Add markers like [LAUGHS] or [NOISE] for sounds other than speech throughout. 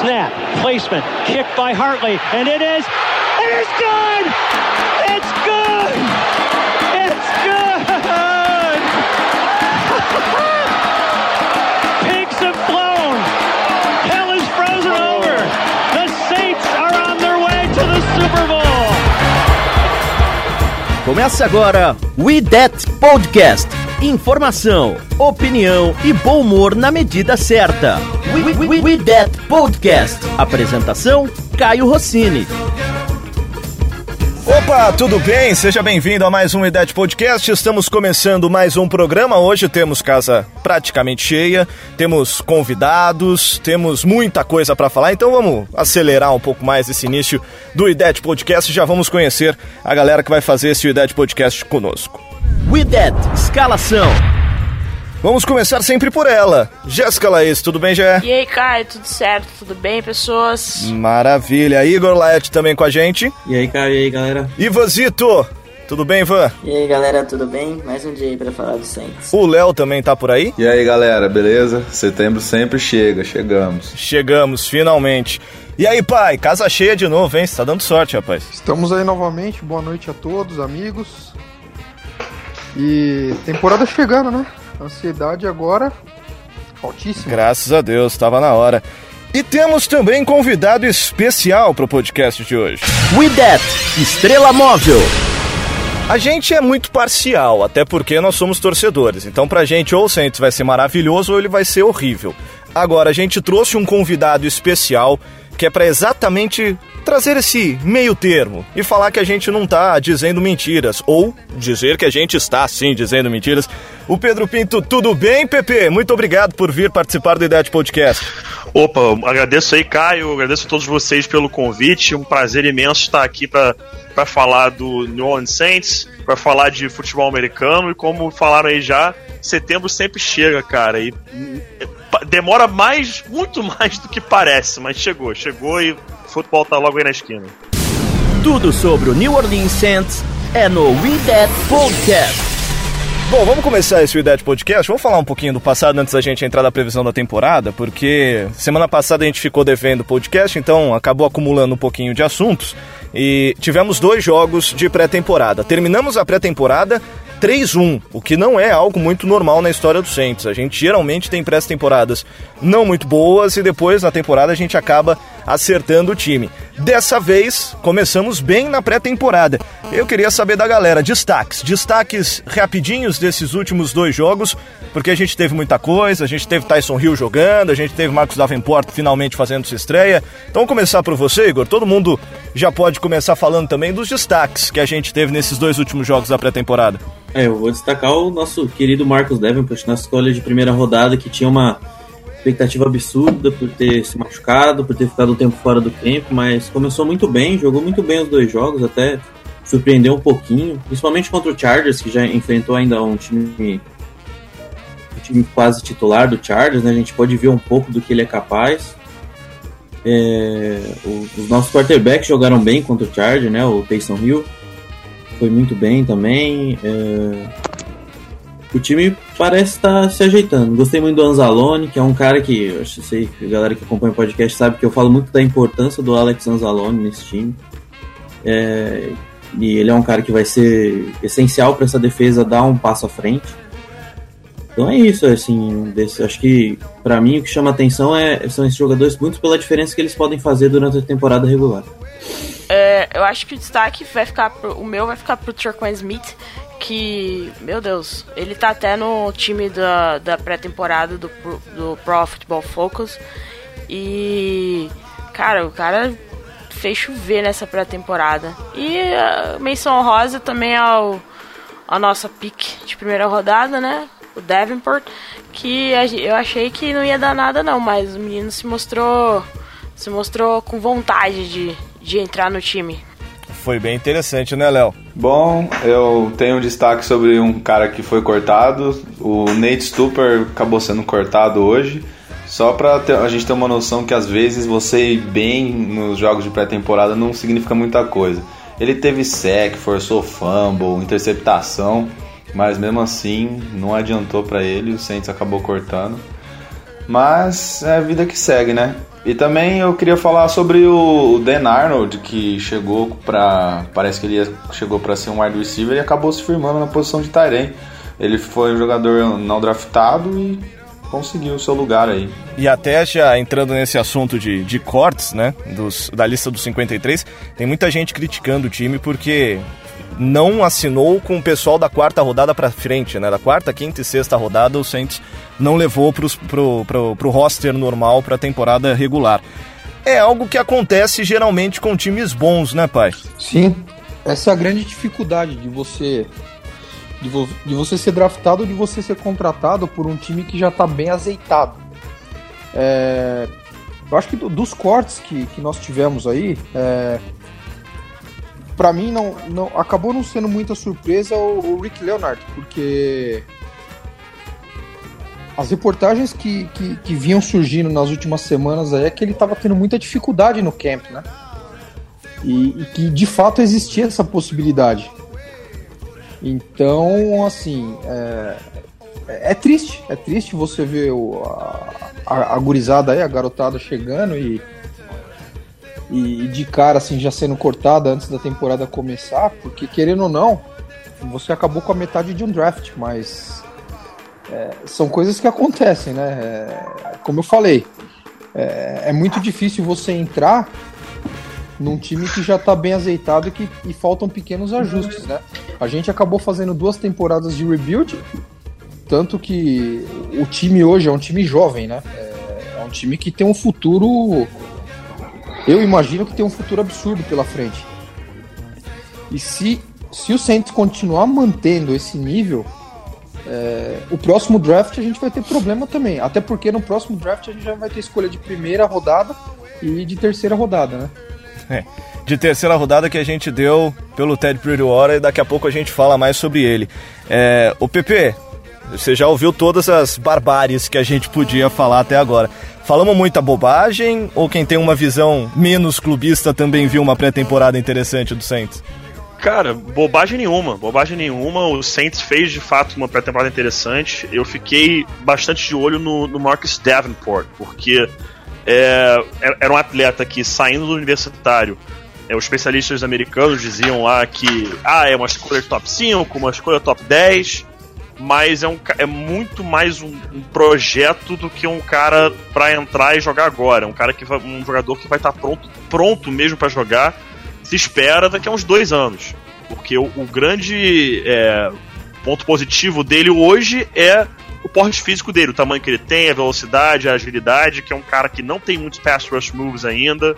Snap, placement, kick by Hartley, and it is, it is good! It's good! It's good! Começa agora We That Podcast. Informação, opinião e bom humor na medida certa. We, we, we, we That Podcast. Apresentação: Caio Rossini. Opa, tudo bem? Seja bem-vindo a mais um IDET Podcast. Estamos começando mais um programa. Hoje temos casa praticamente cheia, temos convidados, temos muita coisa para falar, então vamos acelerar um pouco mais esse início do IDET Podcast já vamos conhecer a galera que vai fazer esse IDET Podcast conosco. We That Escalação. Vamos começar sempre por ela. Jéssica Laís, tudo bem, Jé? E aí, Caio, tudo certo? Tudo bem, pessoas? Maravilha. Igor Laet também com a gente. E aí, Caio, e aí, galera? Ivanzito, tudo bem, Ivan? E aí galera, tudo bem? Mais um dia aí pra falar do Saints. O Léo também tá por aí? E aí galera, beleza? Setembro sempre chega, chegamos. Chegamos, finalmente. E aí, pai, casa cheia de novo, hein? Você tá dando sorte, rapaz. Estamos aí novamente, boa noite a todos, amigos. E temporada chegando, né? Ansiedade agora altíssima. Graças a Deus, tava na hora. E temos também convidado especial pro podcast de hoje. We That Estrela Móvel. A gente é muito parcial, até porque nós somos torcedores. Então, pra gente, ou o Saints vai ser maravilhoso ou ele vai ser horrível. Agora, a gente trouxe um convidado especial que é para exatamente trazer esse meio termo e falar que a gente não tá dizendo mentiras, ou dizer que a gente está sim dizendo mentiras. O Pedro Pinto, tudo bem, Pepe? Muito obrigado por vir participar do Ideia de Podcast. Opa, agradeço aí, Caio, agradeço a todos vocês pelo convite. Um prazer imenso estar aqui para falar do New Orleans Saints, para falar de futebol americano e como falaram aí já, setembro sempre chega, cara. E demora mais, muito mais do que parece, mas chegou, chegou e o futebol tá logo aí na esquina. Tudo sobre o New Orleans Saints é no We That Podcast. Bom, vamos começar esse Idade Podcast. Vamos falar um pouquinho do passado antes da gente entrar na previsão da temporada, porque semana passada a gente ficou devendo o podcast, então acabou acumulando um pouquinho de assuntos. E tivemos dois jogos de pré-temporada. Terminamos a pré-temporada 3-1, o que não é algo muito normal na história do Saints. A gente geralmente tem pré-temporadas não muito boas e depois na temporada a gente acaba acertando o time. Dessa vez, começamos bem na pré-temporada. Eu queria saber da galera, destaques, destaques rapidinhos desses últimos dois jogos, porque a gente teve muita coisa, a gente teve Tyson Hill jogando, a gente teve Marcos Davenport finalmente fazendo sua estreia. Então vamos começar por você, Igor. Todo mundo já pode começar falando também dos destaques que a gente teve nesses dois últimos jogos da pré-temporada. É, eu vou destacar o nosso querido Marcos Davenport, nossa escolha de primeira rodada, que tinha uma expectativa absurda por ter se machucado, por ter ficado um tempo fora do tempo, mas começou muito bem, jogou muito bem os dois jogos, até surpreendeu um pouquinho, principalmente contra o Chargers, que já enfrentou ainda um time um time quase titular do Chargers, né? A gente pode ver um pouco do que ele é capaz. É, os nossos quarterbacks jogaram bem contra o Chargers, né? O Taysom Hill foi muito bem também. É... O time parece estar se ajeitando. Gostei muito do Anzalone, que é um cara que eu sei que a galera que acompanha o podcast sabe que eu falo muito da importância do Alex Anzalone nesse time. É... E ele é um cara que vai ser essencial para essa defesa dar um passo à frente. Então é isso, assim, desse, acho que para mim o que chama atenção é, são esses jogadores muito pela diferença que eles podem fazer durante a temporada regular. É, eu acho que o destaque vai ficar pro, o meu vai ficar pro Traquan Smith, que, meu Deus, ele tá até no time da, da pré-temporada do, do Pro Football Focus. E, cara, o cara fez chover nessa pré-temporada. E a menção rosa também ao a nossa pick de primeira rodada, né? O Davenport, que eu achei que não ia dar nada não, mas o menino se mostrou se mostrou com vontade de, de entrar no time. Foi bem interessante, né, Léo? Bom, eu tenho um destaque sobre um cara que foi cortado. O Nate Stupper acabou sendo cortado hoje. Só pra ter, a gente ter uma noção que às vezes você ir bem nos jogos de pré-temporada não significa muita coisa. Ele teve sec, forçou fumble, interceptação, mas mesmo assim não adiantou para ele, o Saints acabou cortando. Mas é a vida que segue, né? E também eu queria falar sobre o Dan Arnold, que chegou para parece que ele chegou para ser um wide receiver e acabou se firmando na posição de Tyrene. Ele foi um jogador não draftado e conseguiu o seu lugar aí. E até já entrando nesse assunto de, de cortes, né, dos, da lista dos 53, tem muita gente criticando o time porque não assinou com o pessoal da quarta rodada para frente, né? Da quarta, quinta e sexta rodada, o Saints não levou pros, pro, pro, pro roster normal para a temporada regular. É algo que acontece geralmente com times bons, né, pai? Sim. Essa é a grande dificuldade de você de, vo de você ser draftado ou de você ser contratado por um time que já está bem azeitado. É, eu acho que dos cortes que, que nós tivemos aí, é, para mim não, não acabou não sendo muita surpresa o, o, Rick Leonard, porque as reportagens que, que, que, vinham surgindo nas últimas semanas aí é que ele estava tendo muita dificuldade no camp, né? E, e, que de fato existia essa possibilidade. Então, assim, é, é triste, é triste você ver o, a, a, a gurizada aí, a garotada chegando e, e de cara assim já sendo cortada antes da temporada começar, porque querendo ou não, você acabou com a metade de um draft, mas é, são coisas que acontecem, né? É, como eu falei, é, é, muito difícil você entrar num time que já está bem azeitado e que e faltam pequenos ajustes, né? A gente acabou fazendo duas temporadas de rebuild, tanto que o time hoje é um time jovem, né? É, é um time que tem um futuro. Eu imagino que tem um futuro absurdo pela frente. E se, se o Saints continuar mantendo esse nível, é, o próximo draft a gente vai ter problema também. Até porque no próximo draft a gente já vai ter escolha de primeira rodada e de terceira rodada, né? É, de terceira rodada que a gente deu pelo Ted Bridgewater e daqui a pouco a gente fala mais sobre ele. É, o PP, você já ouviu todas as barbáries que a gente podia falar até agora. Falamos muita bobagem ou quem tem uma visão menos clubista também viu uma pré-temporada interessante do Saints? Cara, bobagem nenhuma, bobagem nenhuma. O Saints fez de fato uma pré-temporada interessante. Eu fiquei bastante de olho no, no Marcus Davenport, porque é, era um atleta que saindo do universitário, é, os especialistas americanos diziam lá que ah, é uma escolha top 5, uma escolha top 10, mas é, um, é muito mais um, um projeto do que um cara para entrar e jogar agora. É um cara que vai, um jogador que vai estar tá pronto, pronto mesmo para jogar. Se espera daqui a uns dois anos, porque o, o grande é, ponto positivo dele hoje é o porte físico dele, o tamanho que ele tem, a velocidade, a agilidade, que é um cara que não tem muitos pass rush moves ainda.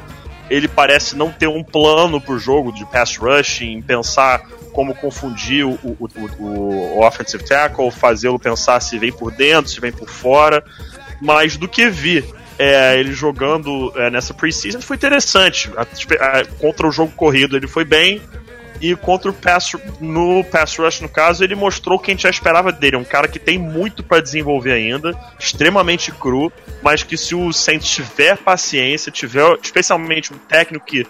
Ele parece não ter um plano pro jogo de pass rush, em pensar como confundir o, o, o, o offensive tackle, fazê-lo pensar se vem por dentro, se vem por fora. Mas do que vi é, ele jogando é, nessa preseason foi interessante. A, a, contra o jogo corrido ele foi bem. E contra o pass, no pass rush, no caso, ele mostrou o que a gente já esperava dele. Um cara que tem muito para desenvolver ainda, extremamente cru, mas que se o Saints tiver paciência, tiver especialmente um técnico que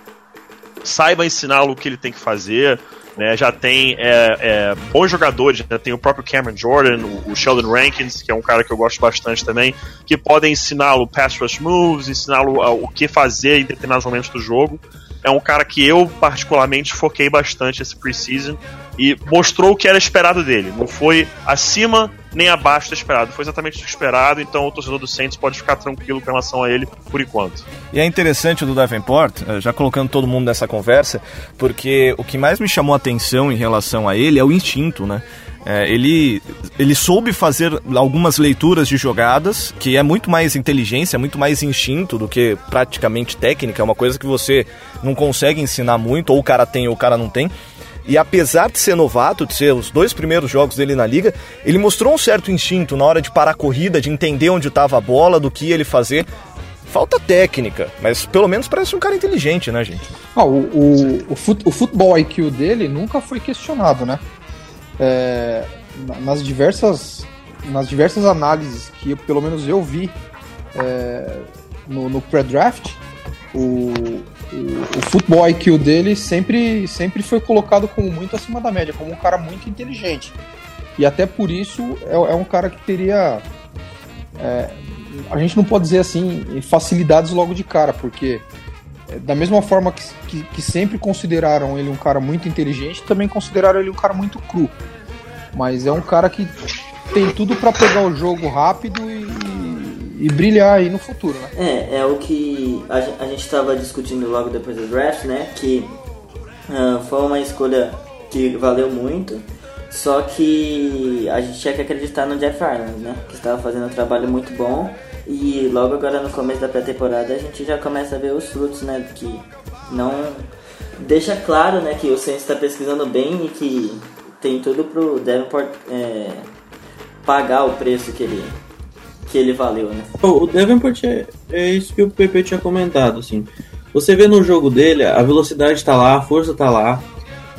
saiba ensiná-lo o que ele tem que fazer, né, já tem é, é, bons jogadores, já tem o próprio Cameron Jordan, o, o, Sheldon Rankins, que é um cara que eu gosto bastante também, que podem ensiná-lo pass rush moves, ensiná-lo o que fazer em determinados momentos do jogo é um cara que eu particularmente foquei bastante esse preseason e mostrou o que era esperado dele. Não foi acima nem abaixo do esperado, foi exatamente o esperado, então o torcedor do Saints pode ficar tranquilo com relação a ele por enquanto. E é interessante o do Davenport, eh, já colocando todo mundo nessa conversa, porque o que mais me chamou a atenção em relação a ele é o instinto, né? É, ele, ele soube fazer algumas leituras de jogadas, que é muito mais inteligência, muito mais instinto do que praticamente técnica, é uma coisa que você não consegue ensinar muito, ou o cara tem ou o cara não tem. E apesar de ser novato, de ser os dois primeiros jogos dele na liga, ele mostrou um certo instinto na hora de parar a corrida, de entender onde estava a bola, do que ele fazer. Falta técnica, mas pelo menos parece um cara inteligente, né, gente? Ah, o, o, o, fut, o futebol IQ dele nunca foi questionado, né? É, nas diversas nas diversas análises que pelo menos eu vi é, no, no pré-draft, o, o, o futebol IQ dele sempre, sempre foi colocado como muito acima da média, como um cara muito inteligente. E até por isso é, é um cara que teria. É, a gente não pode dizer assim facilidades logo de cara, porque da mesma forma que, que, que, sempre consideraram ele um cara muito inteligente, também consideraram ele um cara muito cru. Mas é um cara que tem tudo para pegar o jogo rápido e, e, brilhar aí no futuro, né? É, é o que a, a gente estava discutindo logo depois do draft, né? Que uh, foi uma escolha que valeu muito. Só que a gente tinha que acreditar no Jeff Ireland, né? Que estava fazendo um trabalho muito bom e logo agora no começo da pré-temporada a gente já começa a ver os frutos, né? Que não deixa claro, né, que o Saints está pesquisando bem e que tem tudo pro Davenport é, pagar o preço que ele que ele valeu, né? O Davenport é, é isso que o PP tinha comentado, assim. Você vê no jogo dele, a velocidade está lá, a força está lá.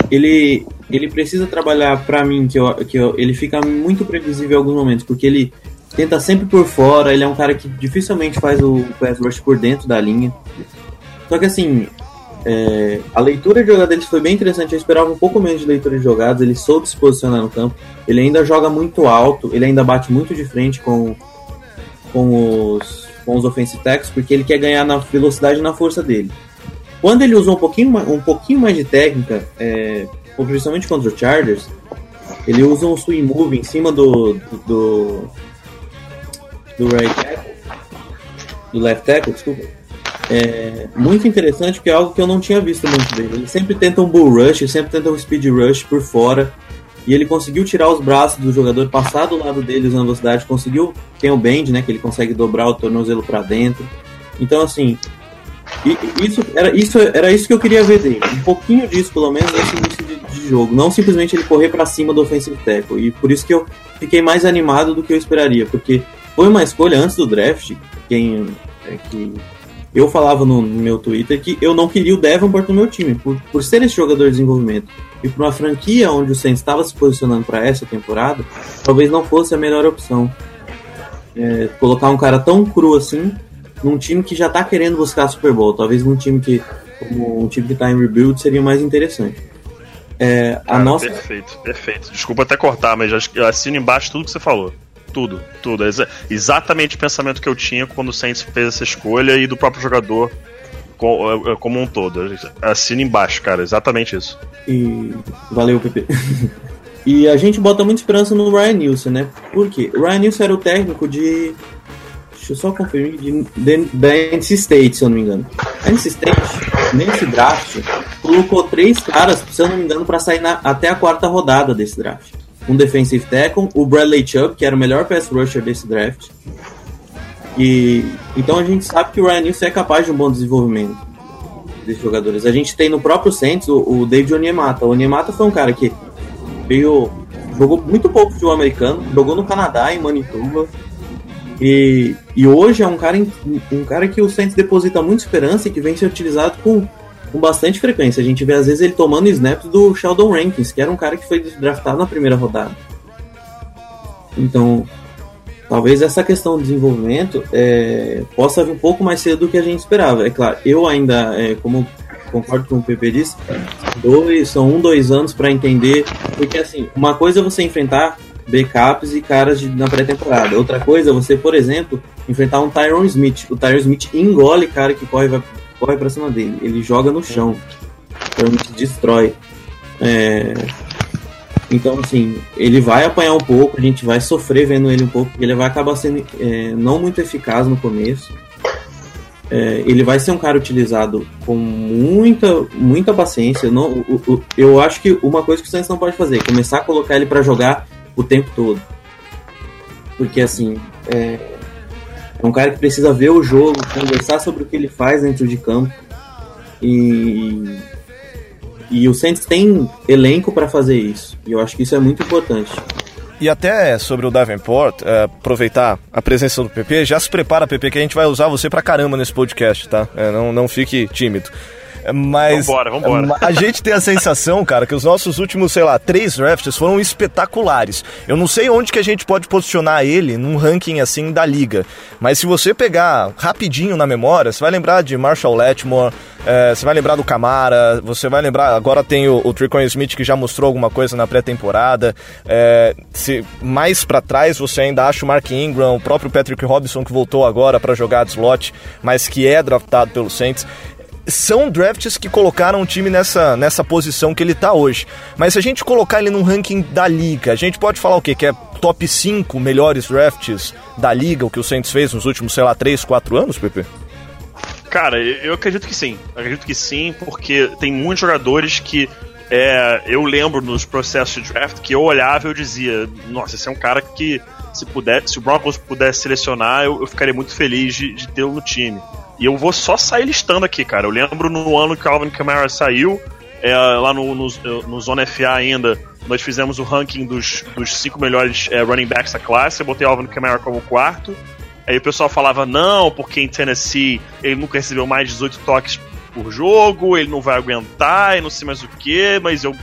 Ele ele precisa trabalhar para mim que, eu, que eu, ele fica muito previsível em alguns momentos, porque ele tenta sempre por fora, ele é um cara que dificilmente faz o pass rush por dentro da linha. Só que assim, é, a leitura de jogadas dele foi bem interessante, eu esperava um pouco menos de leitura de jogadas, ele soube se posicionar no campo, ele ainda joga muito alto, ele ainda bate muito de frente com, com os, com os offensive tackles, porque ele quer ganhar na velocidade e na força dele. Quando ele usou um pouquinho, um pouquinho mais de técnica, é, principalmente contra o Chargers, ele usa um swing move em cima do, do do right tackle, do left tackle, desculpa, é muito interessante porque é algo que eu não tinha visto muito dele. Ele sempre tenta um bull rush, sempre tenta um speed rush por fora. E ele conseguiu tirar os braços do jogador, passar do lado dele usando velocidade, conseguiu. Tem o bend, né? Que ele consegue dobrar o tornozelo para dentro. Então, assim, isso era, isso era isso que eu queria ver dele. Um pouquinho disso, pelo menos, nesse início de, de jogo. Não simplesmente ele correr para cima do offensive tackle. E por isso que eu fiquei mais animado do que eu esperaria. Porque foi uma escolha antes do draft, quem é que eu falava no, meu Twitter que eu não queria o Devonport no meu time, por, por ser esse jogador de desenvolvimento. E para uma franquia onde o Saints estava se posicionando para essa temporada, talvez não fosse a melhor opção. É, colocar um cara tão cru assim num time que já está querendo buscar Super Bowl. Talvez num time que, como um time que está em rebuild, seria mais interessante. É, a nossa... Perfeito, perfeito. Desculpa até cortar, mas eu assino embaixo tudo que você falou. Tudo, tudo. Exatamente o pensamento que eu tinha quando o Saints fez essa escolha e do próprio jogador é, como um todo. Assina embaixo, cara, exatamente isso. E valeu, Pepe. [LAUGHS] e a gente bota muita esperança no Ryan Nielsen, né? Por quê? O Ryan Nielsen era o técnico de. Deixa eu só conferir. De, de, da NC State, se eu não me engano. A NC State, nesse draft, colocou três caras, se eu não me engano, para sair na, até a quarta rodada desse draft um defensive tackle, o Bradley Chubb, que era o melhor pass rusher desse draft. E então a gente sabe que o Ryan Nielsen é capaz de um bom desenvolvimento desses jogadores. A gente tem no próprio Saints o, o David Onyemata. O Onyemata foi um cara que veio jogou muito pouco futebol americano, jogou no Canadá em Manitoba. E, e hoje é um cara, um cara que o Saints deposita muita esperança e que vem ser utilizado com com bastante frequência. A gente vê às vezes ele tomando snaps do Sheldon Rankins, que era um cara que foi draftado na primeira rodada. Então, talvez essa questão do desenvolvimento é, possa vir um pouco mais cedo do que a gente esperava. É claro, eu ainda, é, como concordo com o PP disse, dois, são um, dois anos para entender, porque assim, uma coisa é você enfrentar backups e caras de, na pré-temporada. Outra coisa é você, por exemplo, enfrentar um Tyron Smith. O Tyron Smith engole cara que corre corre pra cima dele. Ele joga no chão. Realmente destrói. É... Então, assim, ele vai apanhar um pouco, a gente vai sofrer vendo ele um pouco, ele vai acabar sendo é, não muito eficaz no começo. É, ele vai ser um cara utilizado com muita, muita paciência. Não, o, o, eu acho que uma coisa que o não pode fazer é começar a colocar ele para jogar o tempo todo. Porque, assim, é, é um cara que precisa ver o jogo, conversar sobre o que ele faz dentro de campo. E, e o Saints tem elenco para fazer isso. E eu acho que isso é muito importante. E até sobre o Davenport, é, aproveitar a presença do PP, já se prepara, PP, que a gente vai usar você pra caramba nesse podcast, tá? É, não, não fique tímido. Mas Vambora, vambora. a gente tem a sensação, cara, que os nossos últimos, sei lá, três drafts foram espetaculares. Eu não sei onde que a gente pode posicionar ele num ranking assim da liga. Mas se você pegar rapidinho na memória, você vai lembrar de Marshall Letmore, é, você vai lembrar do Camara, você vai lembrar. Agora tem o, o Tricon Smith que já mostrou alguma coisa na pré-temporada. É, se mais para trás você ainda acha o Mark Ingram, o próprio Patrick Robinson que voltou agora para jogar de slot, mas que é draftado pelo Saints são drafts que colocaram o time nessa, nessa posição que ele tá hoje. Mas se a gente colocar ele num ranking da liga, a gente pode falar o quê? Que é top 5 melhores drafts da liga, o que o Saints fez nos últimos, sei lá, 3, 4 anos, Pepe? Cara, eu acredito que sim. Acredito que sim, porque tem muitos jogadores que é, eu lembro nos processos de draft que eu olhava e eu dizia, nossa, esse é um cara que se puder, se o Broncos pudesse selecionar, eu, eu ficaria muito feliz de, de tê-lo no time. E eu vou só sair listando aqui, cara. Eu lembro no ano que o Alvin Kamara saiu, é, lá no, no, no Zona FA ainda, nós fizemos o ranking dos, dos cinco melhores é, running backs da classe. Eu botei o Alvin Kamara como quarto. Aí o pessoal falava, não, porque em Tennessee ele nunca recebeu mais de 18 toques por jogo, ele não vai aguentar e não sei mais o que, mas eu.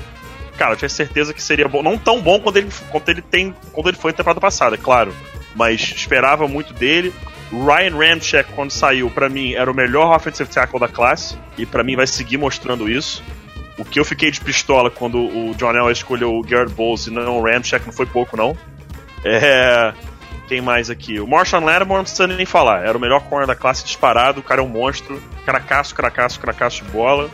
Cara, eu tinha certeza que seria bom. Não tão bom quanto ele, quanto ele tem. Quando ele foi na temporada passada, é claro. Mas esperava muito dele. Ryan Ramchek, quando saiu, para mim, era o melhor offensive tackle da classe. E para mim vai seguir mostrando isso. O que eu fiquei de pistola quando o John Elway escolheu o Garrett Bowles e não o Ramchek não foi pouco, não. É. Quem mais aqui? O Marshall Lattimore não precisa nem falar. Era o melhor corner da classe disparado. O cara é um monstro. Cracaço, cracaço, cracaço de bola.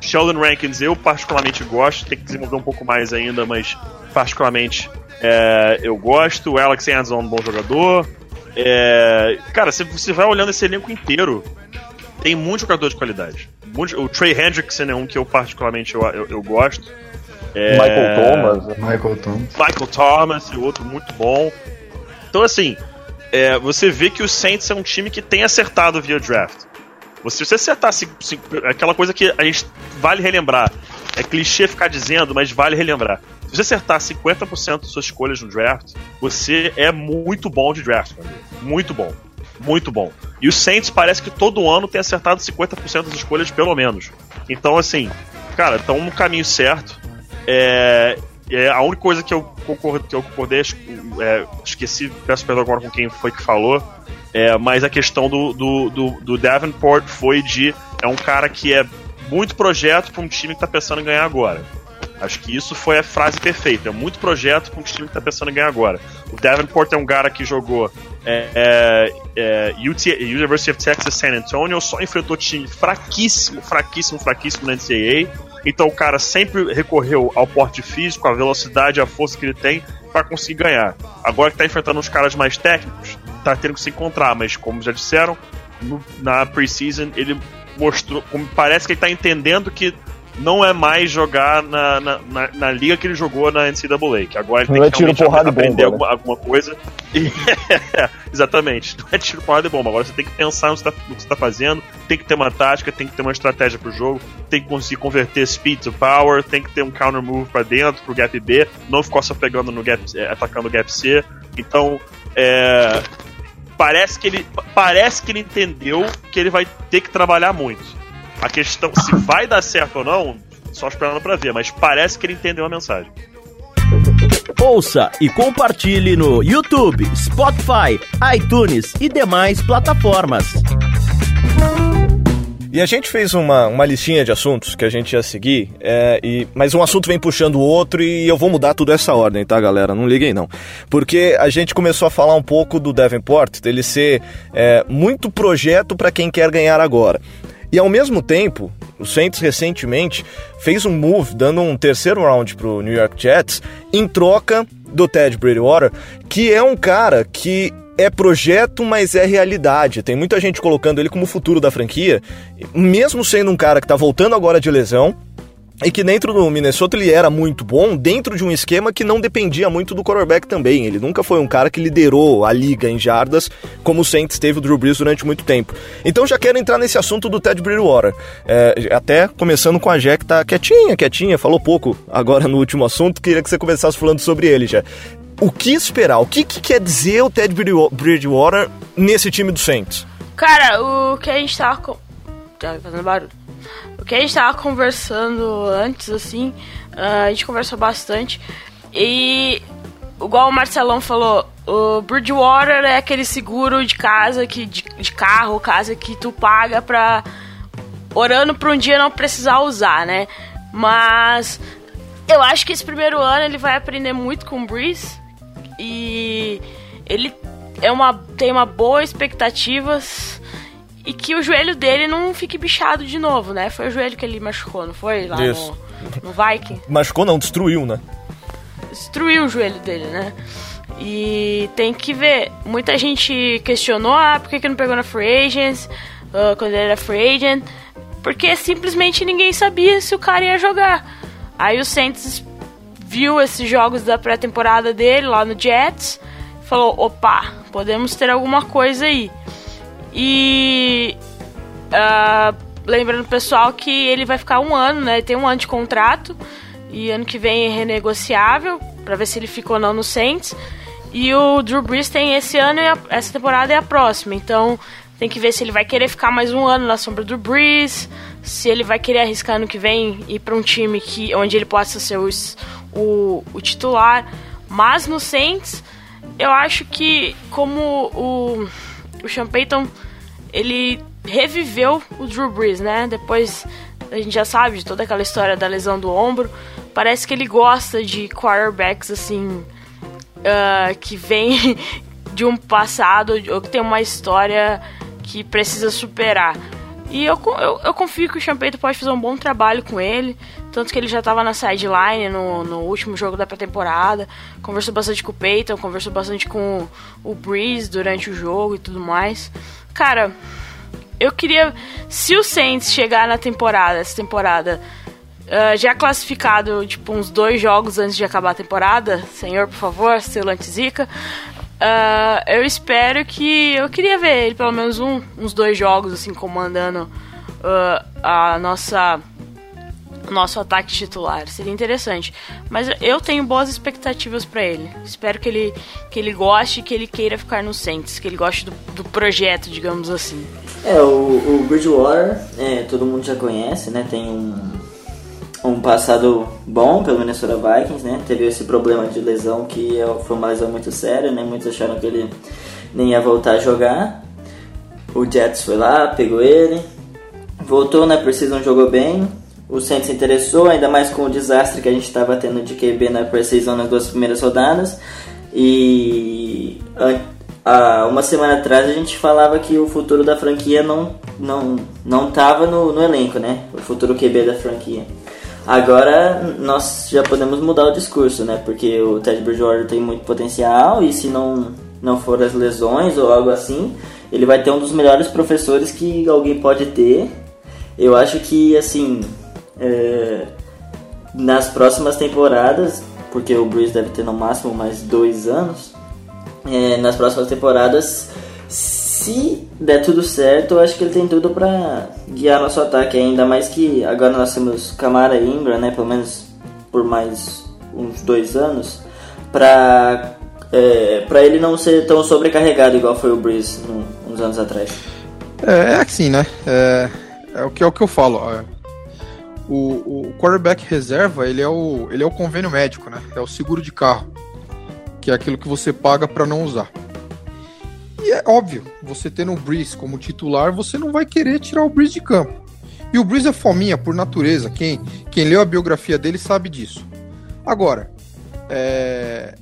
Sheldon Rankins, eu particularmente gosto. Tem que desenvolver um pouco mais ainda, mas particularmente é, eu gosto. O Alex Anderson é um bom jogador. É, cara, se você vai olhando esse elenco inteiro, tem muito jogador de qualidade. Muito, o Trey Hendrickson é um que eu particularmente eu, eu, eu gosto. É, Michael Thomas. Michael Thomas. Michael Thomas, e outro muito bom. Então, assim, é, você vê que o Saints é um time que tem acertado via draft. Você, se você acertar se, se, aquela coisa que a gente vale relembrar, é clichê ficar dizendo, mas vale relembrar. Se você acertar 50% das suas escolhas no draft, você é muito bom de draft, meu amigo. Muito bom. Muito bom. E o Saints parece que todo ano tem acertado 50% das escolhas, pelo menos. Então, assim, cara, estão no caminho certo. É, é, a única coisa que eu, concordo, que eu concordei, é, esqueci, peço perdão agora com quem foi que falou, é, mas a questão do, do, do, do Davenport foi de. É um cara que é muito projeto para um time que está pensando em ganhar agora. Acho que isso foi a frase perfeita. É muito projeto para um time que está pensando em ganhar agora. O Davenport é um cara que jogou é, é, é, UT, University of Texas San Antonio, só enfrentou time fraquíssimo, fraquíssimo, fraquíssimo na NCAA. Então o cara sempre recorreu ao porte físico, à velocidade, à força que ele tem para conseguir ganhar. Agora que está enfrentando os caras mais técnicos, tá tendo que se encontrar, mas como já disseram, no, na preseason ele mostrou, parece que ele tá entendendo que não é mais jogar na, na, na, na liga que ele jogou na NCAA, que agora ele não tem é que tiro, aprender bomba, alguma, né? alguma, coisa. E, [LAUGHS] exatamente, não é tiro, porrada e bomba. Agora você tem que pensar no que, tá, você está fazendo, tem que ter uma tática, tem que ter uma estratégia pro jogo, tem que conseguir converter speed to power, tem que ter um counter move para dentro, pro gap B, não ficar só pegando no gap, é, atacando o gap C. Então, é, parece que ele parece que ele entendeu que ele vai ter que trabalhar muito. A questão se vai dar certo ou não, só esperando para ver, mas parece que ele entendeu a mensagem. Ouça e compartilhe no YouTube, Spotify, iTunes e demais plataformas. E a gente fez uma, uma listinha de assuntos que a gente ia seguir, é, e, mas um assunto vem puxando o outro e eu vou mudar tudo essa ordem, tá, galera? Não liguem não. Porque a gente começou a falar um pouco do Davenport, dele ser é, muito projeto para quem quer ganhar agora. E ao mesmo tempo, o Saints recentemente fez um move dando um terceiro round pro New York Jets em troca do Ted Bridgewater, que é um cara que é projeto, mas é realidade. Tem muita gente colocando ele como futuro da franquia, mesmo sendo um cara que tá voltando agora de lesão. E que dentro do Minnesota ele era muito bom, dentro de um esquema que não dependia muito do quarterback também. Ele nunca foi um cara que liderou a liga em jardas, como o Saints teve o Drew Brees durante muito tempo. Então já quero entrar nesse assunto do Ted Bridgewater. É, até começando com a Jack que tá quietinha, quietinha, falou pouco agora no último assunto, queria que você começasse falando sobre ele já. O que esperar? O que, que quer dizer o Ted Bridgewater nesse time do Saints? Cara, o que a gente tava. Tá fazendo barulho. O que a gente tava conversando antes, assim, uh, a gente conversou bastante. E, igual o Marcelão falou, o Bridgewater é aquele seguro de casa, que, de, de carro, casa que tu paga pra. orando pra um dia não precisar usar, né? Mas eu acho que esse primeiro ano ele vai aprender muito com o Breeze. E ele é uma, tem uma boa expectativas e que o joelho dele não fique bichado de novo, né? Foi o joelho que ele machucou, não foi? Lá Isso. no, no Viking. Machucou não, destruiu, né? Destruiu o joelho dele, né? E tem que ver. Muita gente questionou, ah, por que, que não pegou na Free Agents, uh, quando ele era Free Agent? Porque simplesmente ninguém sabia se o cara ia jogar. Aí o Saints viu esses jogos da pré-temporada dele lá no Jets, falou, opa, podemos ter alguma coisa aí. E uh, lembrando pessoal que ele vai ficar um ano, né? Tem um ano de contrato e ano que vem é renegociável para ver se ele fica ou não no Saints. E o Drew Brees tem esse ano e a, essa temporada é a próxima. Então tem que ver se ele vai querer ficar mais um ano na sombra do Brees, se ele vai querer arriscar ano que vem ir para um time que onde ele possa ser o, o, o titular. Mas no Saints, eu acho que como o, o Sean Payton ele reviveu o Drew Brees, né? Depois a gente já sabe de toda aquela história da lesão do ombro. Parece que ele gosta de quarterbacks assim uh, que vem [LAUGHS] de um passado ou que tem uma história que precisa superar. E eu, eu, eu confio que o Champeito pode fazer um bom trabalho com ele. Tanto que ele já estava na sideline no, no último jogo da pré-temporada. Conversou bastante com o Peyton, conversou bastante com o Breeze durante o jogo e tudo mais. Cara, eu queria. Se o Saints chegar na temporada, essa temporada, uh, já classificado, tipo, uns dois jogos antes de acabar a temporada, senhor, por favor, seu Lantizica. Uh, eu espero que. Eu queria ver ele pelo menos um, uns dois jogos, assim, comandando uh, a nossa nosso ataque titular. Seria interessante. Mas eu tenho boas expectativas para ele. Espero que ele, que ele goste que ele queira ficar no Saints, que ele goste do, do projeto, digamos assim. É, o, o Bridgewater, é, todo mundo já conhece, né? Tem um, um passado bom pelo Minnesota Vikings, né? Teve esse problema de lesão que é, foi uma lesão muito séria, né? Muitos acharam que ele nem ia voltar a jogar. O Jets foi lá, pegou ele, voltou né? Precision, jogou bem, o Saints interessou, ainda mais com o desastre que a gente estava tendo de QB na Precision nas duas primeiras rodadas. E a, uma semana atrás a gente falava que o futuro da franquia não não não estava no, no elenco, né? O futuro QB da franquia. Agora nós já podemos mudar o discurso, né? Porque o Ted Bridgewater tem muito potencial e se não não for as lesões ou algo assim, ele vai ter um dos melhores professores que alguém pode ter. Eu acho que assim é, nas próximas temporadas, porque o Breeze deve ter no máximo mais dois anos, é, nas próximas temporadas, se der tudo certo, eu acho que ele tem tudo para guiar nosso ataque, ainda mais que agora nós temos Camara e Ingram, né, pelo menos por mais uns dois anos, para é, para ele não ser tão sobrecarregado igual foi o Breeze uns anos atrás. É, é assim, né? É, é, o, que, é o que eu falo. O, o quarterback reserva, ele é o, ele é o convênio médico, né? É o seguro de carro, que é aquilo que você paga para não usar. E é óbvio, você tendo o Breeze como titular, você não vai querer tirar o Breeze de campo. E o Breeze é fominha por natureza, quem, quem leu a biografia dele sabe disso. Agora, é,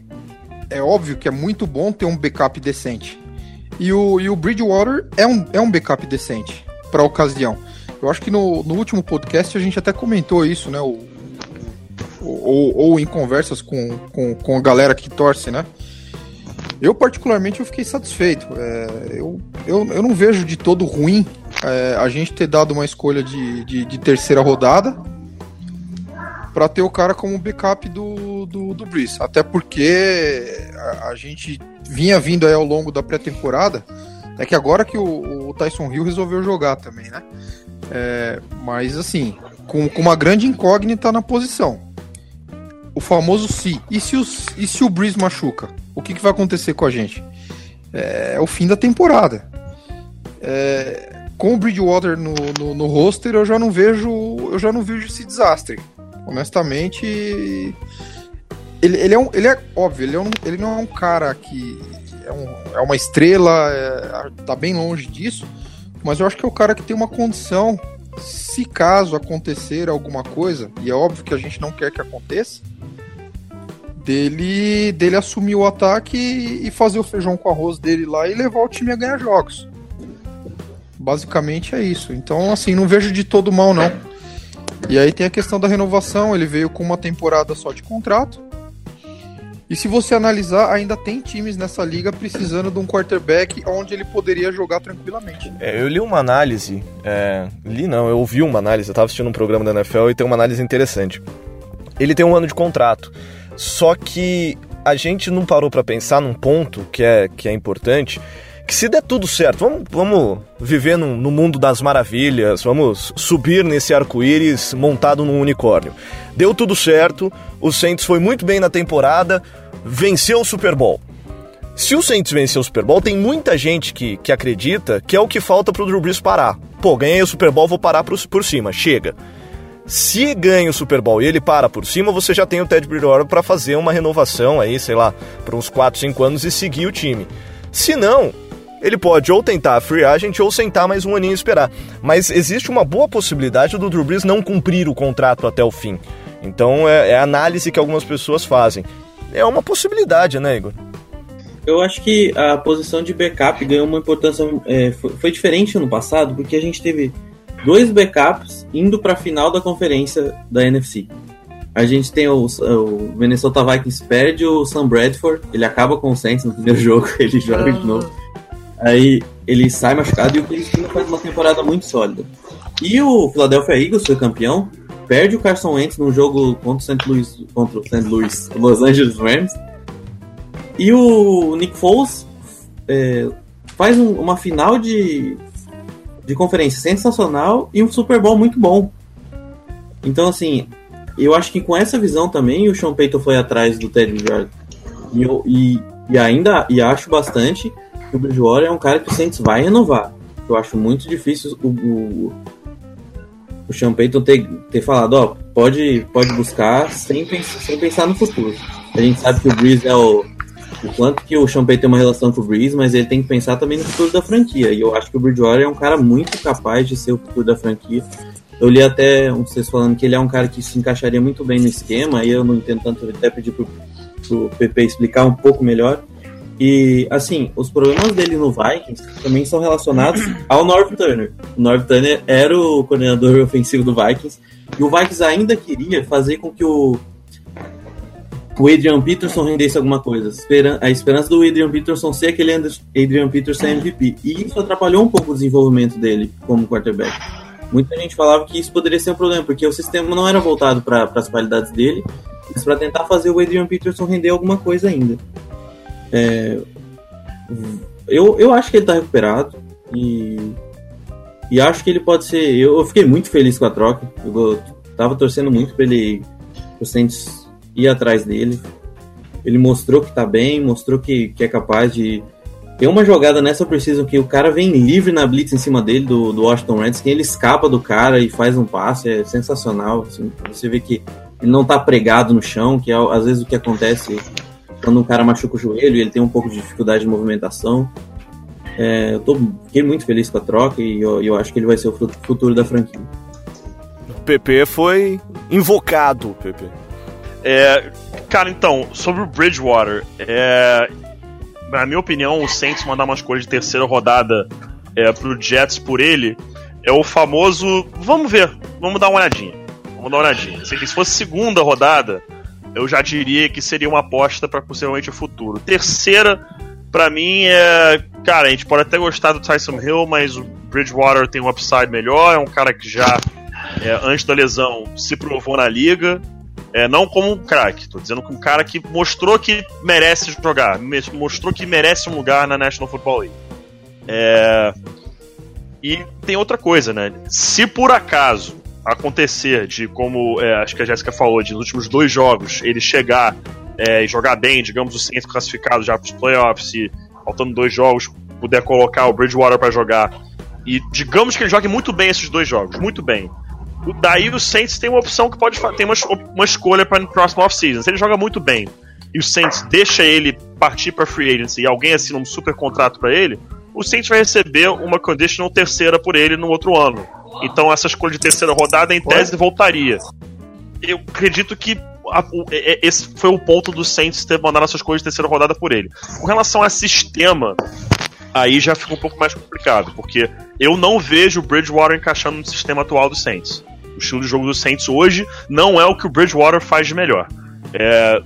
é óbvio que é muito bom ter um backup decente. E o, e o Bridgewater é um, é um backup decente para ocasião. Eu acho que no, no último podcast a gente até comentou isso, né? O, ou, ou em conversas com, com, com a galera que torce, né? Eu, particularmente, eu fiquei satisfeito. É, eu, eu, eu não vejo de todo ruim é, a gente ter dado uma escolha de, de, de terceira rodada para ter o cara como backup do, do, do. Até porque a, a gente vinha vindo aí ao longo da pré-temporada. É que agora que o, o Tyson Hill resolveu jogar também, né? É, mas assim, com, com, uma grande incógnita na posição. O famoso se. E se, os, e se o Breeze machuca? O que, que vai acontecer com a gente? É, é o fim da temporada. É, com o Bridgewater no, no, no roster, eu já não vejo. Eu já não vejo esse desastre. Honestamente. Ele, ele, é, um, ele é óbvio, ele, é um, ele não é um cara que é, um, é uma estrela, é, tá bem longe disso, mas eu acho que é o cara que tem uma condição, se caso acontecer alguma coisa, e é óbvio que a gente não quer que aconteça, dele, dele assumir o ataque e fazer o feijão com arroz dele lá e levar o time a ganhar jogos. Basicamente é isso. Então, assim, não vejo de todo mal, não. E aí tem a questão da renovação, ele veio com uma temporada só de contrato. E se você analisar, ainda tem times nessa liga precisando de um quarterback onde ele poderia jogar tranquilamente. É, eu li uma análise, é, li não, eu ouvi uma análise, eu estava assistindo um programa da NFL e tem uma análise interessante. Ele tem um ano de contrato, só que a gente não parou para pensar num ponto que é, que é importante, que se der tudo certo, vamos, vamos viver no, no mundo das maravilhas, vamos subir nesse arco-íris montado num unicórnio. Deu tudo certo, o Saints foi muito bem na temporada, venceu o Super Bowl. Se o Saints vencer o Super Bowl, tem muita gente que, que acredita que é o que falta pro Drew Brees parar. Pô, ganhei o Super Bowl, vou parar por, por cima, chega. Se ganha o Super Bowl e ele para por cima, você já tem o Ted Bridgewater para fazer uma renovação aí, sei lá, por uns 4, 5 anos e seguir o time. Se não, ele pode ou tentar a free agent ou sentar mais um aninho e esperar. Mas existe uma boa possibilidade do Drew Brees não cumprir o contrato até o fim. Então é, é a análise que algumas pessoas fazem. É uma possibilidade, né, Igor? Eu acho que a posição de backup ganhou uma importância. É, foi, foi, diferente no passado, porque a gente teve dois backups indo para a final da conferência da NFC. A gente tem o, o Minnesota Vikings perde o Sam Bradford, ele acaba com o Saints no primeiro [LAUGHS] jogo, ele joga de novo. Aí ele sai machucado e o Cleveland faz uma temporada muito sólida. E o Philadelphia Eagles foi campeão, perde o Carson Wentz no jogo contra o St. Louis, contra o St. Louis, Los Angeles Rams. E o Nick Foles é, faz um, uma final de, de conferência sensacional e um Super Bowl muito bom. Então, assim, eu acho que com essa visão também o Sean Payton foi atrás do Ted Bridgewater. E, e, e ainda e acho bastante que o Bridgewater é um cara que o Saints vai renovar. Eu acho muito difícil o, o, o Sean Payton ter, ter falado, ó, pode, pode buscar sem, sem pensar no futuro. A gente sabe que o Breeze é o, o quanto que o Payton tem uma relação com o Breeze, mas ele tem que pensar também no futuro da franquia. E eu acho que o Bridgewater é um cara muito capaz de ser o futuro da franquia. Eu li até um vocês falando que ele é um cara que se encaixaria muito bem no esquema, aí eu não entendo tanto, eu até pedi pro, pro PP explicar um pouco melhor. E, assim, os problemas dele no Vikings também são relacionados ao Norv Turner. O Norv Turner era o coordenador ofensivo do Vikings e o Vikings ainda queria fazer com que o, o Adrian Peterson rendesse alguma coisa. A esperança do Adrian Peterson ser aquele Adrian Peterson MVP. E isso atrapalhou um pouco o desenvolvimento dele como quarterback. Muita gente falava que isso poderia ser um problema, porque o sistema não era voltado para as qualidades dele, mas para tentar fazer o Adrian Peterson render alguma coisa ainda. É, eu, eu acho que ele tá recuperado e, e acho que ele pode ser. Eu, eu fiquei muito feliz com a troca. Eu, eu tava torcendo muito pra ele o Saints ir atrás dele. Ele mostrou que tá bem, mostrou que, que é capaz de. Tem uma jogada nessa precisão que o cara vem livre na blitz em cima dele, do, do Washington Redskins, ele escapa do cara e faz um passe, é sensacional. Assim, você vê que ele não tá pregado no chão, que é às vezes o que acontece quando um cara machuca o joelho e ele tem um pouco de dificuldade de movimentação. É, eu tô, fiquei muito feliz com a troca e eu, eu acho que ele vai ser o futuro da franquia. O PP foi invocado, PP. É, cara, então, sobre o Bridgewater, é, na minha opinião, o Saints mandar uma escolha de terceira rodada é, pro Jets por ele é o famoso. Vamos ver, vamos dar uma olhadinha. Vamos dar uma olhadinha. Se fosse segunda rodada, eu já diria que seria uma aposta para possivelmente o futuro. Terceira, para mim, é. Cara, a gente pode até gostar do Tyson Hill, mas o Bridgewater tem um upside melhor, é um cara que já, é, antes da lesão, se provou na liga. É, não como um craque, tô dizendo que um cara que mostrou que merece jogar, mostrou que merece um lugar na National Football League. É... E tem outra coisa, né? Se por acaso acontecer de como é, acho que a Jéssica falou, de nos últimos dois jogos ele chegar é, e jogar bem, digamos, o centro classificado já para os playoffs e faltando dois jogos puder colocar o Bridgewater para jogar E digamos que ele jogue muito bem esses dois jogos, muito bem. Daí o Saints tem uma opção que pode ter uma, uma escolha para o próximo off-season. Se ele joga muito bem e o Saints deixa ele partir para free agency e alguém assina um super contrato para ele, o Saints vai receber uma conditional terceira por ele no outro ano. Então essa escolha de terceira rodada em tese voltaria. Eu acredito que a, o, esse foi o ponto do Saints ter mandado essa escolha de terceira rodada por ele. Com relação a sistema, aí já fica um pouco mais complicado, porque eu não vejo o Bridgewater encaixando no sistema atual do Saints. O estilo de jogo do Saints hoje não é o que o Bridgewater faz de melhor. É,